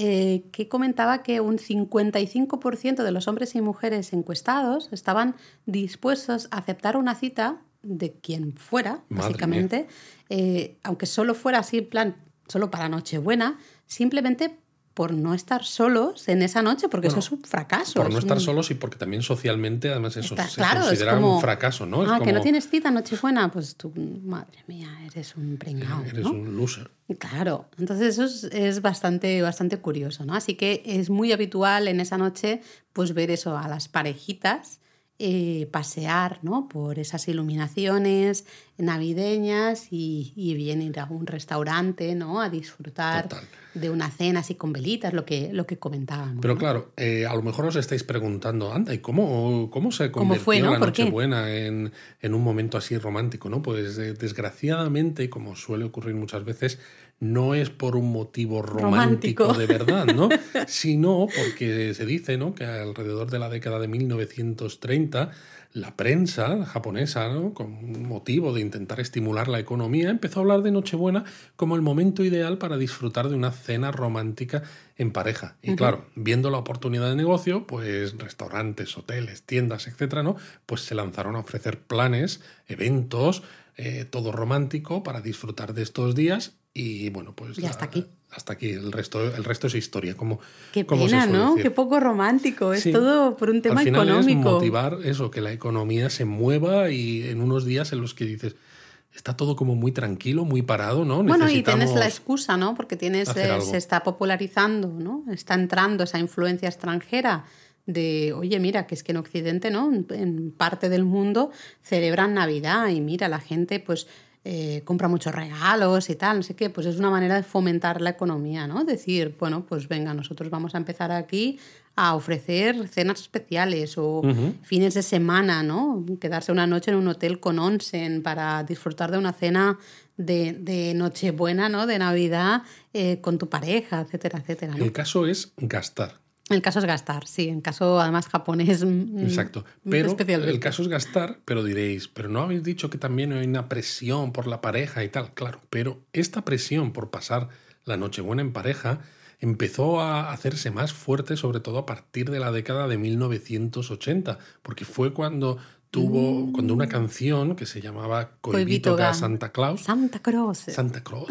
eh, que comentaba que un 55% de los hombres y mujeres encuestados estaban dispuestos a aceptar una cita de quien fuera, Madre básicamente, eh, aunque solo fuera así, en plan, solo para Nochebuena, simplemente por no estar solos en esa noche, porque Bueno, eso es un fracaso. Por es no estar un- solos y porque también socialmente, además, eso Está se claro, es considera como, un fracaso, ¿no? Es Ah, que no tienes cita Nochebuena, pues tú, madre mía, eres un pringao, Eres ¿no? un loser. Claro, entonces eso es, es bastante, bastante curioso, ¿no? Así que es muy habitual en esa noche pues ver eso a las parejitas eh, pasear, ¿no? Por esas iluminaciones navideñas y, y bien ir a un restaurante, ¿no? A disfrutar Total. de una cena así con velitas, lo que, lo que comentábamos. Pero ¿no? claro, eh, a lo mejor os estáis preguntando, anda, ¿y cómo, cómo se ¿Cómo convirtió fue, no? la. Nochebuena en, en un momento así romántico? ¿no? Pues eh, desgraciadamente, como suele ocurrir muchas veces, no es por un motivo romántico, Romántico. de verdad, ¿no? Sino porque se dice ¿no? que alrededor de la década de 1930 la prensa japonesa, ¿no? con motivo de intentar estimular la economía, empezó a hablar de Nochebuena como el momento ideal para disfrutar de una cena romántica en pareja. Y claro, viendo la oportunidad de negocio, pues restaurantes, hoteles, tiendas, etcétera, ¿no? Pues se lanzaron a ofrecer planes, eventos, eh, todo romántico para disfrutar de estos días. Y bueno, pues. Y hasta aquí. Hasta aquí. El resto, el resto es historia. Como, Qué como pena, ¿no? decir. Qué poco romántico. Es Sí. todo por un tema Al final económico. es motivar eso, que la economía se mueva y en unos días en los que dices, está todo como muy tranquilo, muy parado, ¿no? Bueno, y tienes la excusa, ¿no? Porque tienes, eh, se está popularizando, ¿no? Está entrando esa influencia extranjera de, oye, mira, que es que en Occidente, ¿no? En, en parte del mundo celebran Navidad y mira, la gente pues eh, compra muchos regalos y tal, no sé qué, pues es una manera de fomentar la economía, ¿no? Decir, bueno, pues venga, nosotros vamos a empezar aquí a ofrecer cenas especiales o fines de semana, ¿no? Quedarse una noche en un hotel con onsen para disfrutar de una cena de, de Nochebuena, ¿no? De Navidad eh, con tu pareja, etcétera, etcétera. ¿no? El caso es gastar. El caso es gastar, sí. En caso, además, japonés. mm, Exacto. mm, Pero especialmente. el caso es gastar, pero diréis, pero no habéis dicho que también hay una presión por la pareja y tal. Claro, pero esta presión por pasar la Nochebuena en pareja empezó a hacerse más fuerte, sobre todo a partir de la década de 1980, porque fue cuando tuvo, cuando una canción que se llamaba Coibito ga Santa Claus, Santa Cruz. Santa Claus,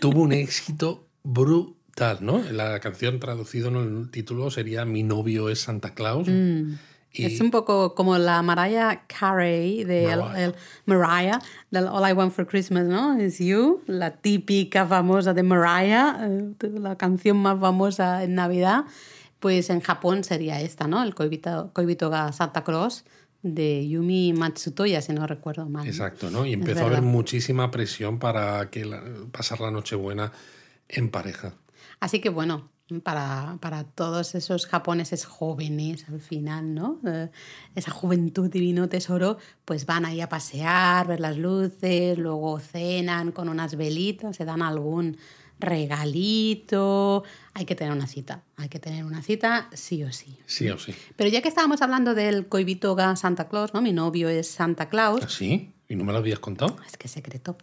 tuvo un éxito brutal, ¿no? La canción traducido en el título sería Mi novio es Santa Claus. Mm. Y- Es un poco como la Mariah Carey de Mariah. el, Mariah del All I Want for Christmas, ¿no? Is You, la típica famosa de Mariah, eh, la canción más famosa en Navidad. Pues en Japón sería esta, ¿no? El Koibito, Koibito ga Santa Claus de Yumi Matsutoya, si no recuerdo mal. Exacto, ¿no? Y Es empezó a haber muchísima presión para que la- pasar la Nochebuena en pareja. Así que bueno, para, para todos esos japoneses jóvenes al final, ¿no? Eh, esa juventud divino tesoro, pues van ahí a pasear, ver las luces, luego cenan con unas velitas, se dan algún regalito. Hay que tener una cita, hay que tener una cita sí o sí. Sí o sí. Pero ya que estábamos hablando del Koibito ga Santa Claus, ¿no? Mi novio es Santa Claus. ¿Ah, sí? ¿Y no me lo habías contado? Es que secreto.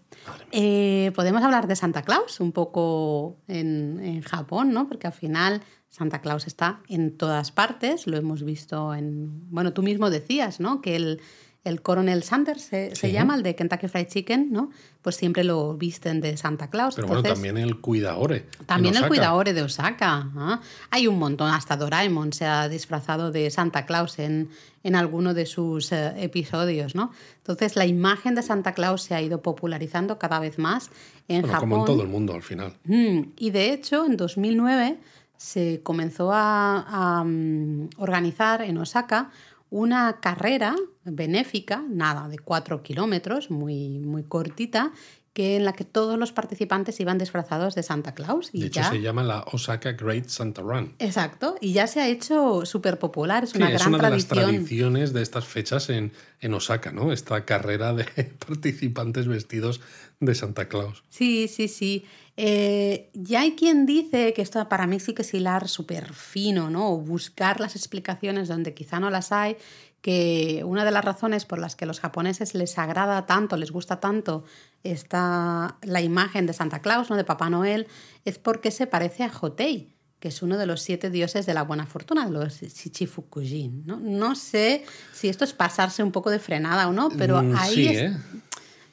Eh, podemos hablar de Santa Claus un poco en, en Japón, ¿no? Porque al final Santa Claus está en todas partes, lo hemos visto en... Bueno, tú mismo decías, ¿no? Que el, el Coronel Sanders se, llama, el de Kentucky Fried Chicken, ¿no? Pues siempre lo visten de Santa Claus. Pero bueno, también el Cuidaore. en también el. Cuidadore de Osaka. ¿ah? Hay un montón, hasta Doraemon se ha disfrazado de Santa Claus en, en alguno de sus eh, episodios, ¿no? Entonces la imagen de Santa Claus se ha ido popularizando cada vez más en Bueno, Japón. como en todo el mundo al final. Mm, Y de hecho, en 2009 se comenzó a, a, mm, organizar en Osaka una carrera benéfica, nada, de cuatro kilómetros, muy, muy cortita, que en la que todos los participantes iban disfrazados de Santa Claus. Y de hecho, ya... se llama la Osaka Great Santa Run. Exacto, y ya se ha hecho súper popular, es una Sí, gran es una tradición. de las tradiciones de estas fechas en, en Osaka, ¿no? Esta carrera de participantes vestidos de Santa Claus. Sí, sí, sí. Eh, ya hay quien dice que esto para mí sí que es hilar súper fino, ¿no? O buscar las explicaciones donde quizá no las hay, que una de las razones por las que a los japoneses les agrada tanto, les gusta tanto esta, la imagen de Santa Claus, ¿no? de Papá Noel, es porque se parece a Hotei, que es uno de los siete dioses de la buena fortuna, de los Shichifukujin. ¿no? no sé si esto es pasarse un poco de frenada o no, pero Mm, ahí sí, es- ¿eh?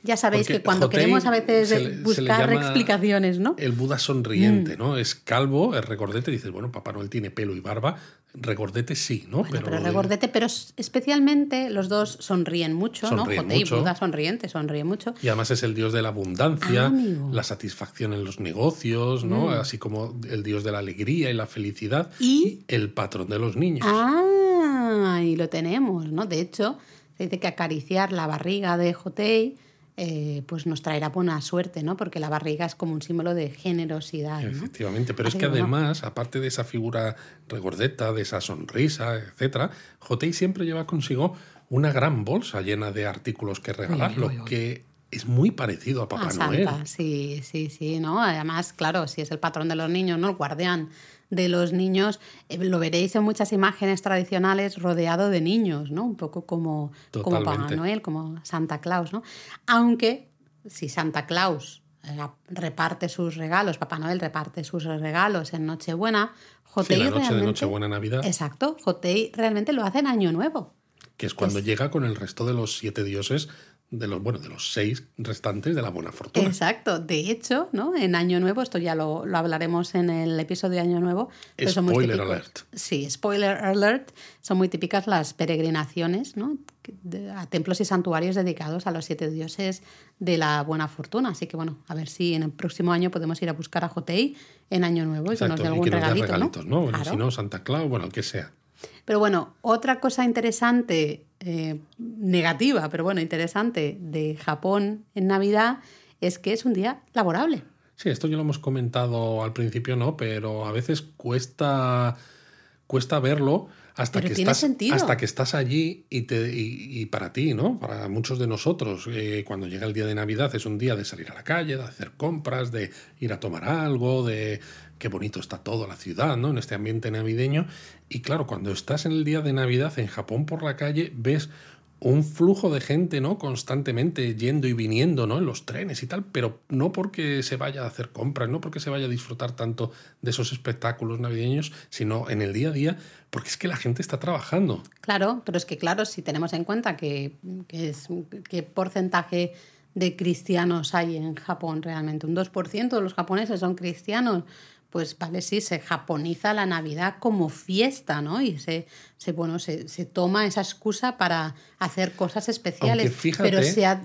Ya sabéis Porque que cuando queremos a veces le- buscar explicaciones, ¿no? El Buda Mm. sonriente, ¿no? Es calvo, es regordete, dices, bueno, Papá Noel tiene pelo y barba, regordete sí, ¿no? Bueno, pero, de- regordete, pero especialmente los dos sonríen mucho, Sonríen ¿no? Jotei y. Buda sonriente, sonríe mucho. Y además es el dios de la abundancia, Ah, la satisfacción en los negocios, ¿no? Mm. Así como el dios de la alegría y la felicidad Y- el patrón de los niños. Ah, y lo tenemos, ¿no? De hecho, se dice que acariciar la barriga de Jotei eh, pues nos traerá buena suerte, ¿no? Porque la barriga es como un símbolo de generosidad, ¿no? Efectivamente, pero Así es que bueno. además, aparte de esa figura regordeta, de esa sonrisa, etcétera, Jotei siempre lleva consigo una gran bolsa llena de artículos que regalar, lo que es muy parecido a Papá a Noel. Santa, sí, sí, sí, ¿no? Además, claro, si es el patrón de los niños, ¿no? El guardián de los niños, eh, lo veréis en muchas imágenes tradicionales rodeado de niños, ¿no? Un poco como, como Papá. Noel, como Santa Claus, ¿no? Aunque si Santa Claus eh, reparte sus regalos, Papá Noel reparte sus regalos en Nochebuena, Sí, Jotei la noche de. Nochebuena Navidad, Exacto, Jotei realmente lo hace en Año Nuevo. que es cuando es- llega con el resto de los siete dioses, de los, bueno, de los seis restantes de la buena fortuna. Exacto. De hecho, ¿no? En Año Nuevo, esto ya lo, lo hablaremos en el episodio de Año Nuevo. pero son muy Spoiler típicos- alert. Sí, spoiler alert. Son muy típicas las peregrinaciones, ¿no? A templos y santuarios dedicados a los siete dioses de la buena fortuna. Así que bueno, a ver si en el próximo año podemos ir a buscar a Jotei en Año Nuevo y que nos Exacto, dé y algún que nos dé regalito, regalitos, ¿no? ¿no? Bueno, Claro. Si no, Santa Claus, bueno, el que sea. Pero bueno, otra cosa interesante, eh, negativa, pero bueno, interesante de Japón en Navidad es que es un día laborable. Sí, esto ya lo hemos comentado al principio, ¿no? Pero a veces cuesta, cuesta verlo hasta Pero que tiene estás sentido. hasta que estás allí y, te, y, y para ti, ¿no? Para muchos de nosotros, eh, cuando llega el día de Navidad es un día de salir a la calle, de hacer compras, de ir a tomar algo, de qué bonito está todo la ciudad, ¿no? En este ambiente navideño. Y claro, cuando estás en el día de Navidad en Japón por la calle, ves un flujo de gente, ¿no? Constantemente yendo y viniendo, ¿no? En los trenes y tal, pero no porque se vaya a hacer compras, no porque se vaya a disfrutar tanto de esos espectáculos navideños, sino en el día a día, porque es que la gente está trabajando. Claro, pero es que claro, si tenemos en cuenta que, es, qué porcentaje de cristianos hay en Japón realmente, un 2% de los japoneses son cristianos, pues vale, sí, se japoniza la Navidad como fiesta, ¿no? Y se, se bueno, se, se toma esa excusa para hacer cosas especiales, fíjate- pero se ha-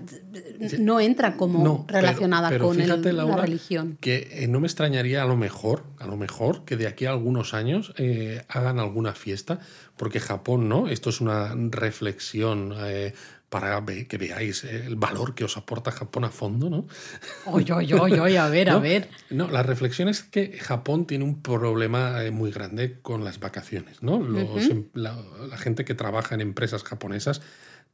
no entra como No, relacionada pero con el- la religión. Que eh, no me extrañaría a lo mejor, a lo mejor, que de aquí a algunos años eh, hagan alguna fiesta, porque Japón, ¿no? Esto es una reflexión eh, para que veáis eh, el valor que os aporta Japón a fondo, ¿no? Oye, oye, oye, a ver, a ¿No? ver. No, la reflexión es que Japón tiene un problema eh, muy grande con las vacaciones, ¿no? Los em- la, la gente que trabaja en empresas japonesas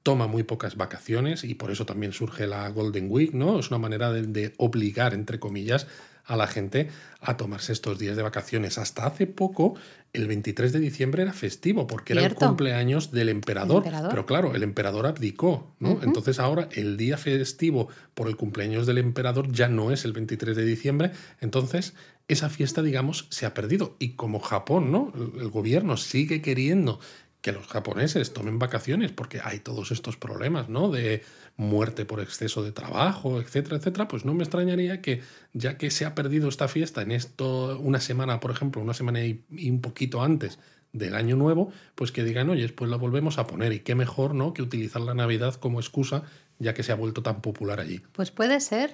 toma muy pocas vacaciones y por eso también surge la Golden Week, ¿no? Es una manera de, de obligar, entre comillas, a la gente a tomarse estos días de vacaciones. Hasta hace poco, el 23 de diciembre era festivo porque era el cumpleaños del emperador. Pero claro, el emperador abdicó, ¿no? Entonces ahora el día festivo por el cumpleaños del emperador ya no es el 23 de diciembre. Entonces esa fiesta, digamos, se ha perdido. Y como Japón, ¿no? El gobierno sigue queriendo que los japoneses tomen vacaciones porque hay todos estos problemas, ¿no? De muerte por exceso de trabajo, etcétera, etcétera, pues no me extrañaría que ya que se ha perdido esta fiesta en esto una semana, por ejemplo, una semana y, y un poquito antes del año nuevo, pues que digan, oye, pues la volvemos a poner y qué mejor, ¿no? Que utilizar la Navidad como excusa ya que se ha vuelto tan popular allí. Pues puede ser.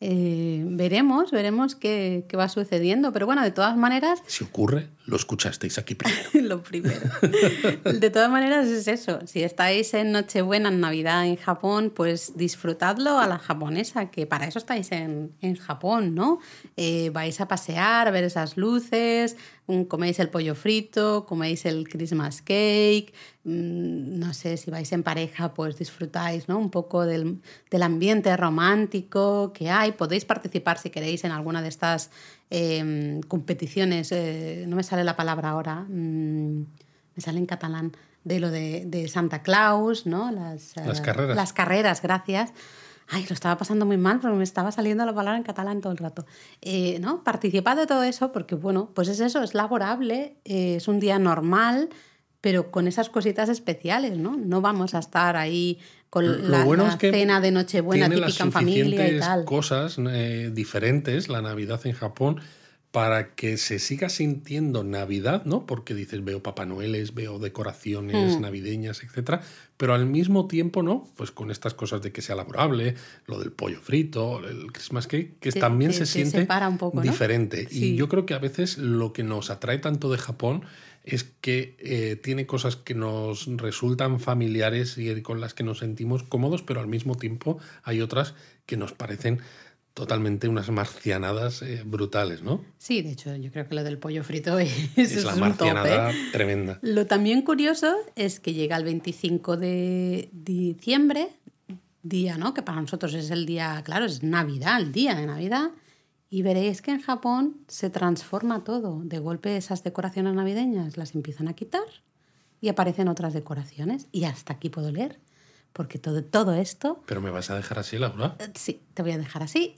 Eh, veremos, veremos qué, qué, va sucediendo. Pero bueno, de todas maneras. Si ocurre, lo escuchasteis aquí primero. lo primero. de todas maneras es eso. Si estáis en Nochebuena, en Navidad en Japón, pues disfrutadlo a la japonesa, que para eso estáis en, en Japón, ¿no? Eh, vais a pasear, a ver esas luces, coméis el pollo frito, coméis el Christmas cake, mm, no sé, si vais en pareja, pues disfrutáis ¿no? un poco del, del ambiente romántico que hay. Podéis participar si queréis en alguna de estas em, competiciones, eh, no me sale la palabra ahora, mm, me sale en catalán, de lo de, de Santa Claus, ¿no? Las, las carreras. Las carreras, gracias. Ay, lo estaba pasando muy mal porque me estaba saliendo la palabra en catalán todo el rato. Eh, ¿no? Participad de todo eso porque, bueno, pues es eso, es laborable, eh, es un día normal, pero con esas cositas especiales, ¿no? No vamos a estar ahí con la, cena de Nochebuena típica en familia y tal. cosas eh, diferentes, la Navidad en Japón, para que se siga sintiendo Navidad, ¿no? Porque dices, veo Papá Noeles, veo decoraciones hmm. navideñas, etcétera, pero al mismo tiempo, ¿no? Pues con estas cosas de que sea laborable, lo del pollo frito, el Christmas cake, que también se siente diferente. Y yo creo que a veces lo que nos atrae tanto de Japón es que eh, tiene cosas que nos resultan familiares y con las que nos sentimos cómodos, pero al mismo tiempo hay otras que nos parecen totalmente unas marcianadas eh, brutales, ¿no? Sí, de hecho, yo creo que lo del pollo frito es, es, la marcianada tremenda. Lo también curioso es que llega el 25 de diciembre, día, ¿no? Que para nosotros es el día, claro, es Navidad, el día de Navidad. Y veréis que en Japón se transforma todo. De golpe esas decoraciones navideñas las empiezan a quitar y aparecen otras decoraciones. Y hasta aquí puedo leer porque todo, todo esto... ¿Pero me vas a dejar así, Laura? Eh, sí, te voy a dejar así.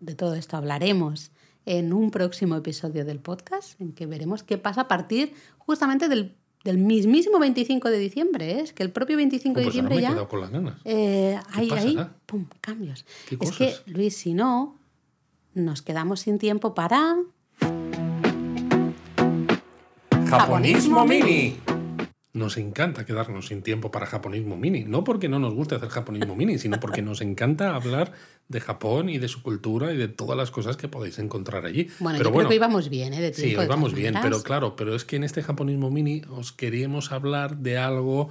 De todo esto hablaremos en un próximo episodio del podcast, en que veremos qué pasa a partir justamente del, del mismísimo 25 de diciembre. ¿eh? Es que el propio 25 de pues diciembre me ya... He quedado con las ganas. Eh, ahí, ahí, pum, cambios. es que, Luis, si no, nos quedamos sin tiempo para... Japonismo Mini. Nos encanta quedarnos sin tiempo para japonismo mini. No porque no nos guste hacer japonismo mini, sino porque nos encanta hablar de Japón y de su cultura y de todas las cosas que podéis encontrar allí. Bueno, pero yo creo que íbamos bien, ¿eh? De sí, íbamos bien, pero claro, pero es que en este japonismo mini os queríamos hablar de algo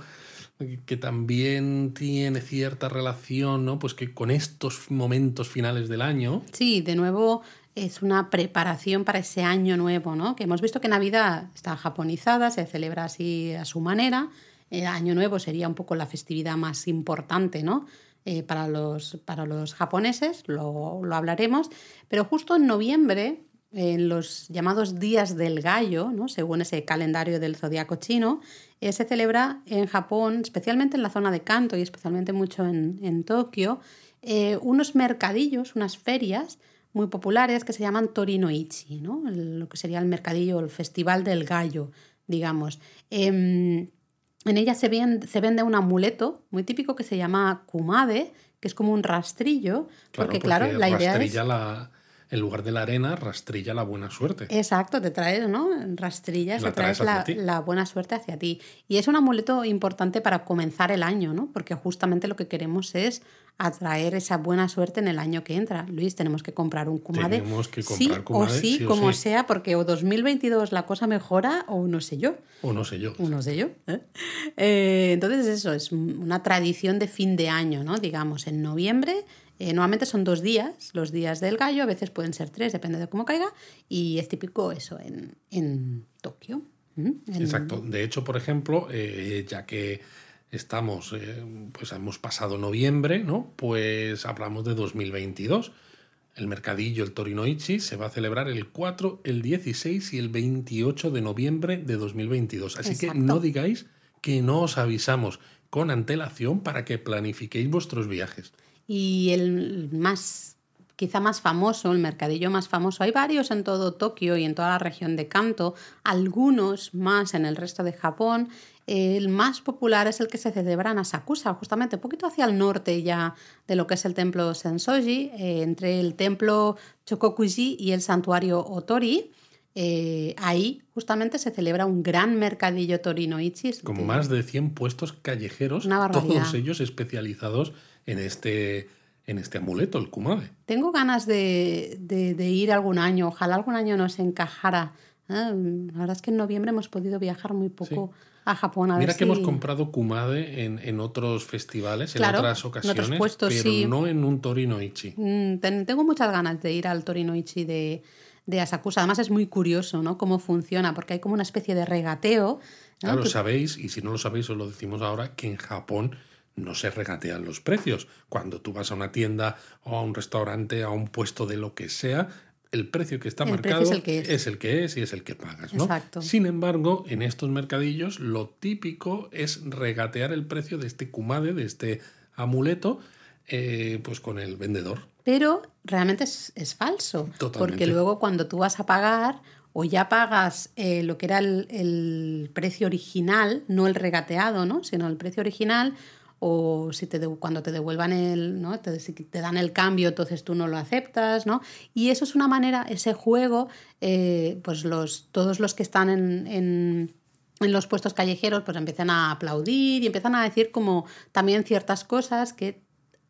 que también tiene cierta relación, ¿no? Pues que con estos momentos finales del año. Sí, de nuevo es una preparación para ese año nuevo, ¿no? Que hemos visto que Navidad está japonizada, se celebra así a su manera. El año nuevo sería un poco la festividad más importante, ¿no? Eh, para, los, para los japoneses, lo, lo, hablaremos. Pero justo en noviembre, en los llamados días del gallo, ¿no? según ese calendario del zodiaco chino, eh, se celebra en Japón, especialmente en la zona de Kanto y especialmente mucho en, en Tokio, eh, unos mercadillos, unas ferias muy populares que se llaman Torinoichi, ¿no? lo que sería el mercadillo, el festival del gallo, digamos. Em, en ella se, se, vende un amuleto muy típico que se llama kumade, que es como un rastrillo, porque, claro, la idea es... La en lugar de la arena, rastrilla la buena suerte. Exacto, te traes, ¿no? Rastrillas, te traes la, la, buena suerte hacia ti. Y es un amuleto importante para comenzar el año, ¿no? Porque justamente lo que queremos es atraer esa buena suerte en el año que entra. Luis, tenemos que comprar un kumade. Tenemos que comprar sí, kumade, o sí, como sea, porque o 2022 la cosa mejora o no sé yo. O no sé yo. O no sé yo. ¿eh? Eh, entonces eso, es una tradición de fin de año, ¿no? Digamos, en noviembre eh, normalmente son dos días, los días del gallo, a veces pueden ser tres, depende de cómo caiga, y es típico eso en, en Tokio. Exacto. De hecho, por ejemplo, eh, ya que estamos, eh, pues hemos pasado noviembre, ¿no? Pues hablamos de 2022. El mercadillo, el Torinoichi, se va a celebrar el 4, el 16 y el 28 de noviembre de 2022. Así que no digáis que no os avisamos con antelación para que planifiquéis vuestros viajes. Y el más, quizá más famoso, el mercadillo más famoso, hay varios en todo Tokio y en toda la región de Kanto, algunos más en el resto de Japón. El más popular es el que se celebra en Asakusa, justamente un poquito hacia el norte ya de lo que es el templo Sensoji, eh, entre el templo Chokokuji y el santuario Otori. Eh, ahí justamente se celebra un gran mercadillo torinoichi. Como más de 100 puestos callejeros, todos ellos especializados en este, en este amuleto, el kumade. Tengo ganas de, de, ir algún año, ojalá algún año nos encajara. Ah, la verdad es que en noviembre hemos podido viajar muy poco a Japón. A Mira que hemos comprado kumade en, en otros festivales, en otras ocasiones, pero no en un Torinoichi. Mm, tengo muchas ganas de ir al Torinoichi de, de Asakusa. Además es muy curioso ¿no? cómo funciona, porque hay como una especie de regateo. Claro, sabéis, y si no lo sabéis os lo decimos ahora, que en Japón no se regatean los precios. Cuando tú vas a una tienda o a un restaurante, a un puesto de lo que sea, el precio que está marcado es el que es. y es el que pagas. ¿no? Exacto. Sin embargo, en estos mercadillos lo típico es regatear el precio de este kumade, de este amuleto, eh, pues con el vendedor. Pero realmente es, falso. Porque luego cuando tú vas a pagar o ya pagas eh, lo que era el, el, precio original, no el regateado, ¿no? sino el precio original, o si te cuando te devuelvan el, ¿no? Te, si te dan el cambio, entonces tú no lo aceptas, ¿no? Y eso es una manera, ese juego, eh, pues los, todos los que están en, en, en, los puestos callejeros, pues empiezan a aplaudir y empiezan a decir como también ciertas cosas que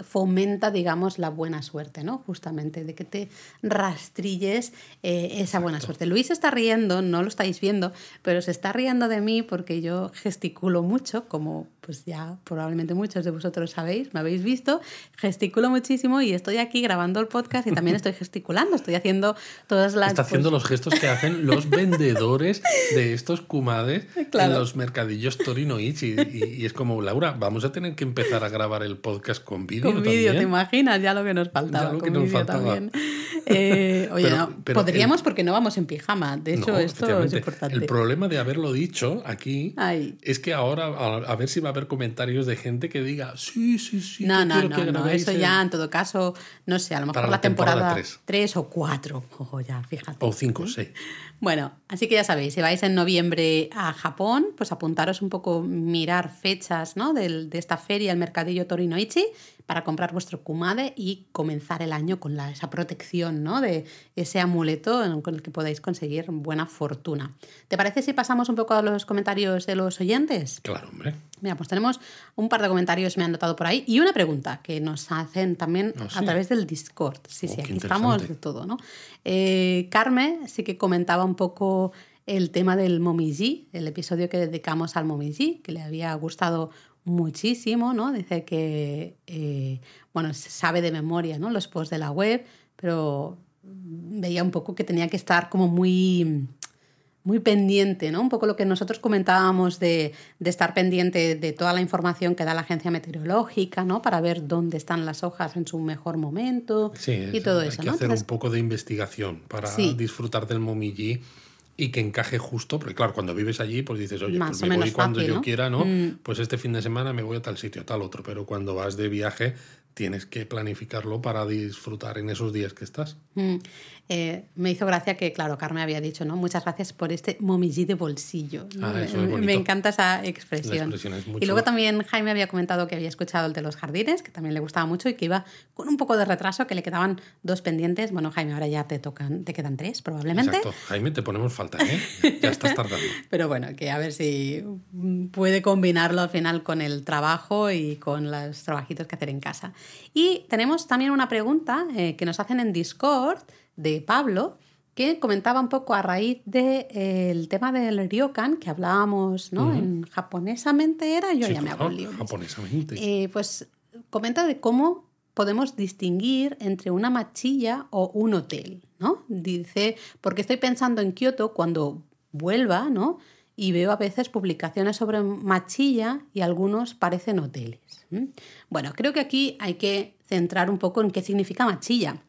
fomenta, digamos, la buena suerte, ¿no? Justamente, de que te rastrilles eh, esa buena suerte. Luis está riendo, no lo estáis viendo, pero se está riendo de mí porque yo gesticulo mucho, como pues ya probablemente muchos de vosotros sabéis, me habéis visto, gesticulo muchísimo y estoy aquí grabando el podcast y también estoy gesticulando, estoy haciendo todas las... Está haciendo pues los gestos que hacen los vendedores de estos kumades en los mercadillos Torino y, y, es como, Laura, vamos a tener que empezar a grabar el podcast con vídeo. Con vídeo, ¿te imaginas? Ya lo que nos faltaba. con vídeo también. Eh, oye, no, podríamos porque no vamos en pijama, de hecho esto es importante. El problema de haberlo dicho aquí es que ahora, a ver si va a haber comentarios de gente que diga, sí, sí, sí. No, no, no, no, eso ya en todo caso, no sé, a lo mejor la, temporada 3 o 4, ojo, ya, fíjate. O 5 o 6. Bueno, así que ya sabéis, si vais en noviembre a Japón, pues apuntaros un poco, mirar fechas ¿no? de, de esta feria, el mercadillo Torinoichi, para comprar vuestro kumade y comenzar el año con la, esa protección ¿no? de ese amuleto con el que podáis conseguir buena fortuna. ¿Te parece si pasamos un poco a los comentarios de los oyentes? Claro, hombre. Mira, pues tenemos un par de comentarios, me han notado por ahí, y una pregunta que nos hacen también ah, a través del Discord. Sí, oh, sí, aquí estamos de todo, ¿no? Eh, Carmen sí que comentaba un poco el tema del Momiji, el episodio que dedicamos al Momiji, que le había gustado muchísimo, ¿no? Dice que, eh, bueno, sabe de memoria, ¿no? Los posts de la web, pero veía un poco que tenía que estar como muy muy pendiente, ¿no? Un poco lo que nosotros comentábamos de, estar pendiente de toda la información que da la agencia meteorológica, ¿no? Para ver dónde están las hojas en su mejor momento y todo eso, hay que hacer un poco de investigación para disfrutar del momiji y que encaje justo, porque claro, cuando vives allí, pues dices, oye, pues me voy cuando yo quiera, ¿no? Mm. Pues este fin de semana me voy a tal sitio, tal otro, pero cuando vas de viaje tienes que planificarlo para disfrutar en esos días que estás. Mm. Eh, me hizo gracia que, claro, Carmen había dicho, ¿no? Muchas gracias por este momiji de bolsillo. Ah, me, encanta esa expresión. y luego también Jaime había comentado que había escuchado el de los jardines, que también le gustaba mucho y que iba con un poco de retraso, que le quedaban dos pendientes. Bueno, Jaime, ahora ya te tocan, te quedan tres, probablemente. Exacto. Jaime, te ponemos falta, ¿eh? ya estás tardando. Pero bueno, que a ver si puede combinarlo al final con el trabajo y con los trabajitos que hacer en casa. Y tenemos también una pregunta eh, que nos hacen en Discord de Pablo, que comentaba un poco a raíz del de, tema del ryokan que hablábamos ¿no? en japonesamente era, yo ya me hago lío. Japonesamente. Eh, pues comenta de cómo podemos distinguir entre una machilla o un hotel, ¿no? Dice, porque estoy pensando en Kioto cuando vuelva, ¿no? Y veo a veces publicaciones sobre machilla y algunos parecen hoteles. Bueno, creo que aquí hay que centrar un poco en qué significa machilla.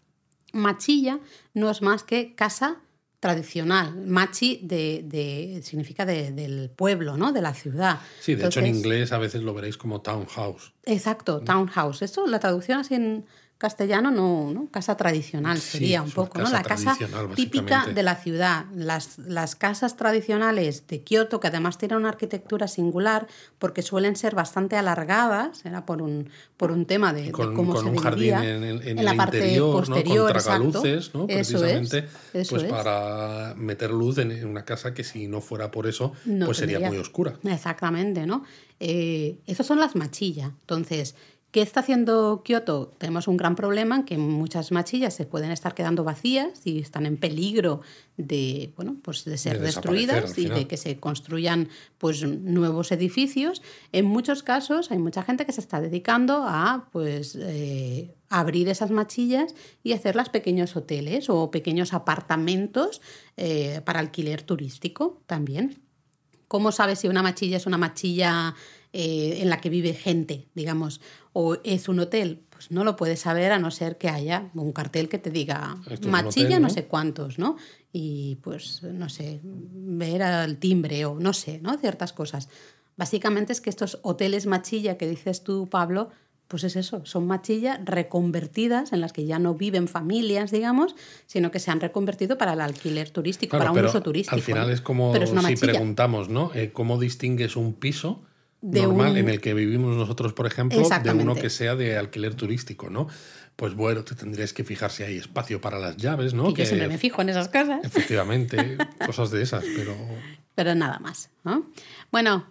Machilla no es más que casa tradicional. Machi de, significa del pueblo, ¿no? De la ciudad. Sí, de hecho en inglés a veces lo veréis como townhouse. Exacto, townhouse. Esto, la traducción así en, castellano no, ¿no? Casa tradicional sería un poco, ¿no? La casa típica de la ciudad. Las, las casas tradicionales de Kioto, que además tienen una arquitectura singular, porque suelen ser bastante alargadas, era por un, por un tema de, cómo se un jardín en, la parte posterior, ¿no? Con ¿no? Precisamente, pues para meter luz en una casa que si no fuera por eso, pues sería muy oscura. Exactamente, ¿no? Eh, esas son las machillas. Entonces, ¿Qué está haciendo Kioto? Tenemos un gran problema en que muchas machillas se pueden estar quedando vacías y están en peligro de, bueno, pues de ser De destruidas y de que se construyan pues, nuevos edificios. En muchos casos hay mucha gente que se está dedicando a pues, eh, abrir esas machillas y hacerlas pequeños hoteles o pequeños apartamentos eh, para alquiler turístico también. ¿Cómo sabes si una machilla es una machilla eh, en la que vive gente, digamos, o es un hotel? Pues no lo puedes saber a no ser que haya un cartel que te diga Esto machilla hotel, no ¿no? sé cuántos, ¿no? Y pues, no sé, ver al timbre o no sé, ¿no? Ciertas cosas. Básicamente es que estos hoteles machilla que dices tú, Pablo, pues es eso, son machilla reconvertidas en las que ya no viven familias, digamos, sino que se han reconvertido para el alquiler turístico, Claro, para un uso turístico. Al final ¿no? es como Pero es una si machilla. preguntamos, ¿no? Eh, ¿Cómo distingues un piso De normal un- en el que vivimos nosotros, por ejemplo, de uno que sea de alquiler turístico, ¿no? Pues bueno, te tendrías que fijar si hay espacio para las llaves, ¿no? Que yo siempre me fijo en esas cosas, Efectivamente, cosas de esas, pero pero nada más. ¿no? Bueno,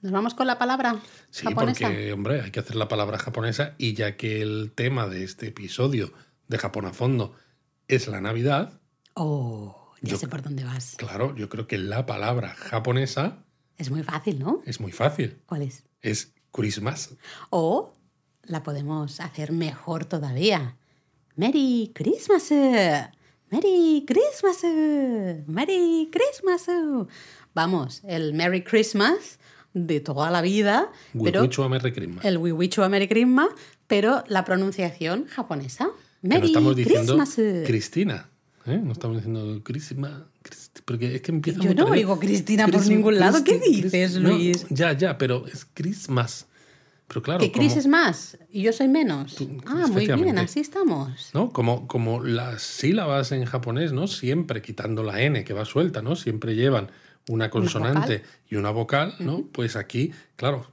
nos vamos con la palabra sí, japonesa. porque, hombre, hay que hacer la palabra japonesa y ya que el tema de este episodio de Japón a fondo es la Navidad, Oh, ya Yo- sé por dónde vas. claro, yo creo que la palabra japonesa Es muy fácil, ¿no? es muy fácil, ¿Cuál es? es Christmas. O la podemos hacer mejor todavía. Merry Christmas. Merry Christmas. Merry Christmas. Vamos, el Merry Christmas de toda la vida, pero Wiwichu Merry Christmas. el Wiwichu Merry Christmas, pero la pronunciación japonesa. Merry estamos diciendo Christmas. Cristina. ¿Eh? No estamos diciendo Christmas. Crist- Porque es que empieza Yo no oigo Cristina por ningún lado. ¿Qué Christi- dices, no, Luis? ya, ya, pero es Christmas. Pero claro, que Chris como- es más y yo soy menos. Tú- ah, muy bien, así estamos. ¿no? Como, como las sílabas en japonés, ¿no? Siempre quitando la N que va suelta, ¿no? Siempre llevan una consonante y una vocal, ¿no? Pues aquí, claro,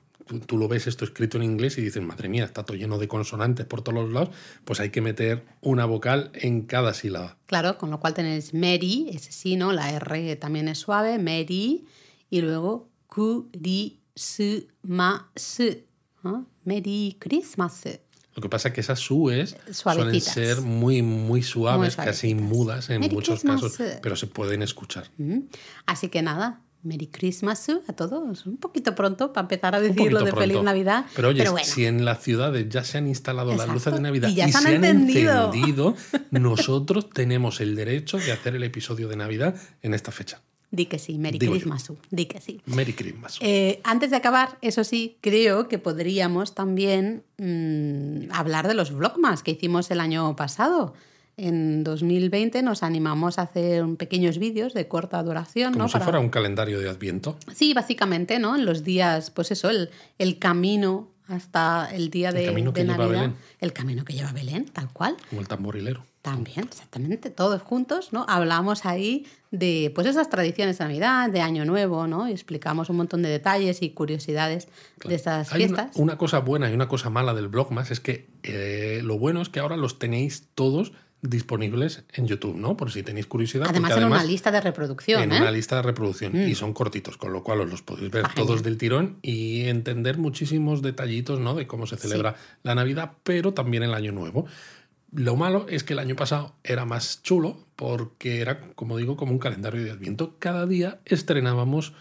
tú, lo ves esto escrito en inglés y dices, madre mía, está todo lleno de consonantes por todos los lados, pues hay que meter una vocal en cada sílaba. Claro, con lo cual tenéis Mary, ese sí, ¿no? La R también es suave, Mary, y luego Kurisu-masu, ¿no? Merry Christmas. Lo que pasa es que esas sues suelen ser muy, muy suaves, Muy casi mudas en Merry muchos Christmas. casos, pero se pueden escuchar. Así que nada, Merry Christmas a todos. Un poquito pronto para empezar a decir lo de Feliz. Navidad. Pero oye, bueno, si en las ciudades ya se han instalado las luces de Navidad Y ya se han encendido. encendido, nosotros tenemos el derecho de hacer el episodio de Navidad en esta fecha. di que sí, Merry Digo yo. Christmas. Di que sí. Merry Christmas. Eh, antes de acabar, eso sí, creo que podríamos también mm, hablar de los vlogmas que hicimos el año pasado. En 2020 nos animamos a hacer pequeños vídeos de corta duración. Como ¿no? si Para- fuera un calendario de Adviento. Sí, básicamente, ¿no? En los días, pues eso, el, el camino hasta el día El de, camino que de lleva Navidad. Belén. El camino que lleva a Belén, tal cual. Como el tamborilero. También, exactamente, todos juntos, ¿no? Hablamos ahí de pues esas tradiciones de Navidad, de Año Nuevo, ¿no? Y explicamos un montón de detalles y curiosidades de estas Hay una, fiestas. una cosa buena y una cosa mala del blog más es que eh, lo bueno es que ahora los tenéis todos disponibles en YouTube, ¿no? Por si tenéis curiosidad. además, en una lista de reproducción, en ¿eh? una lista de reproducción y son cortitos, con lo cual os los podéis ver Está todos genial. del tirón y entender muchísimos detallitos ¿no? de cómo se celebra la Navidad, pero también el Año Nuevo. Lo malo es que el año pasado era más chulo porque era, como digo, como un calendario de Adviento. Cada día estrenábamos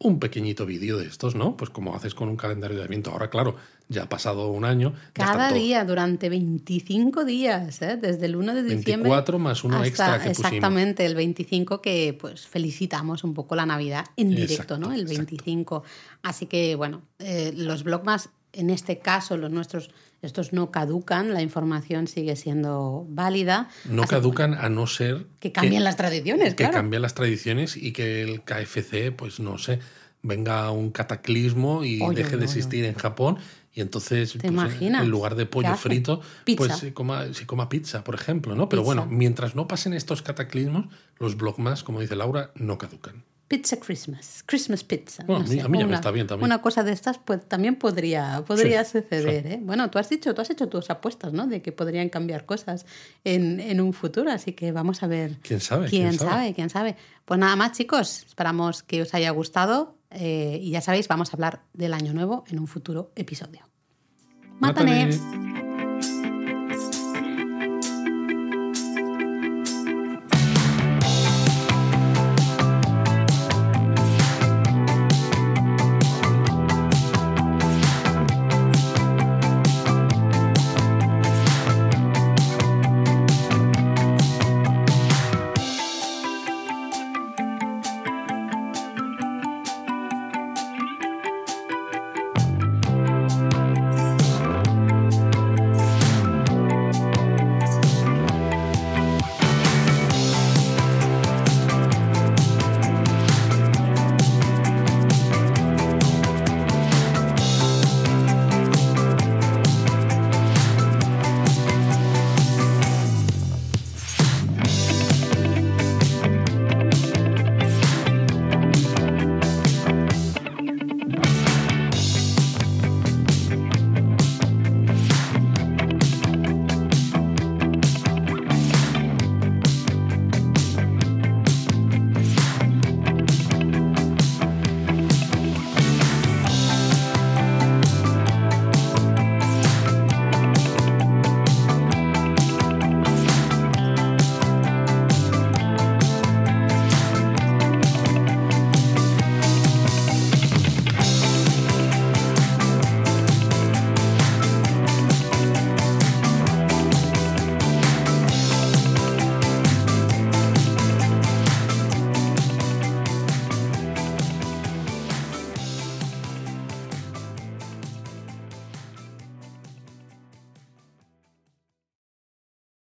un pequeñito vídeo de estos, ¿no? Pues como haces con un calendario de Adviento. Ahora, claro, ya ha pasado un año. Cada día, durante 25 días, ¿eh? desde el 1 de diciembre. 24 más uno hasta extra que pusimos. Exactamente, el 25 que pues felicitamos un poco la Navidad en directo, Exacto, ¿no? El exacto. 25. Así que, bueno, eh, los blogmas, en este caso, los nuestros, estos no caducan, la información sigue siendo válida. No caducan a no ser Que cambien las tradiciones, que claro. cambien las tradiciones y que el KFC, pues no sé, venga un cataclismo y Oye, deje de oye, existir en Japón y entonces pues, imaginas? en lugar de ¿Qué pollo frito Pizza. pues se coma, se coma pizza por ejemplo no pero Pizza. bueno mientras no pasen estos cataclismos los blogmas como dice Laura no caducan Pizza Christmas, Christmas pizza. Bueno, no a mí- sé, a mí ya me está bien también. Una cosa de estas pues, también podría, podría Sí, suceder. ¿eh? Bueno, tú has dicho, tú has hecho tus apuestas, ¿no? De que podrían cambiar cosas en, en un futuro, así que vamos a ver. quién sabe ¿Quién, sabe? ¿Quién sabe? Pues nada más, chicos. Esperamos que os haya gustado eh, y ya sabéis, vamos a hablar del año nuevo en un futuro episodio. Matane.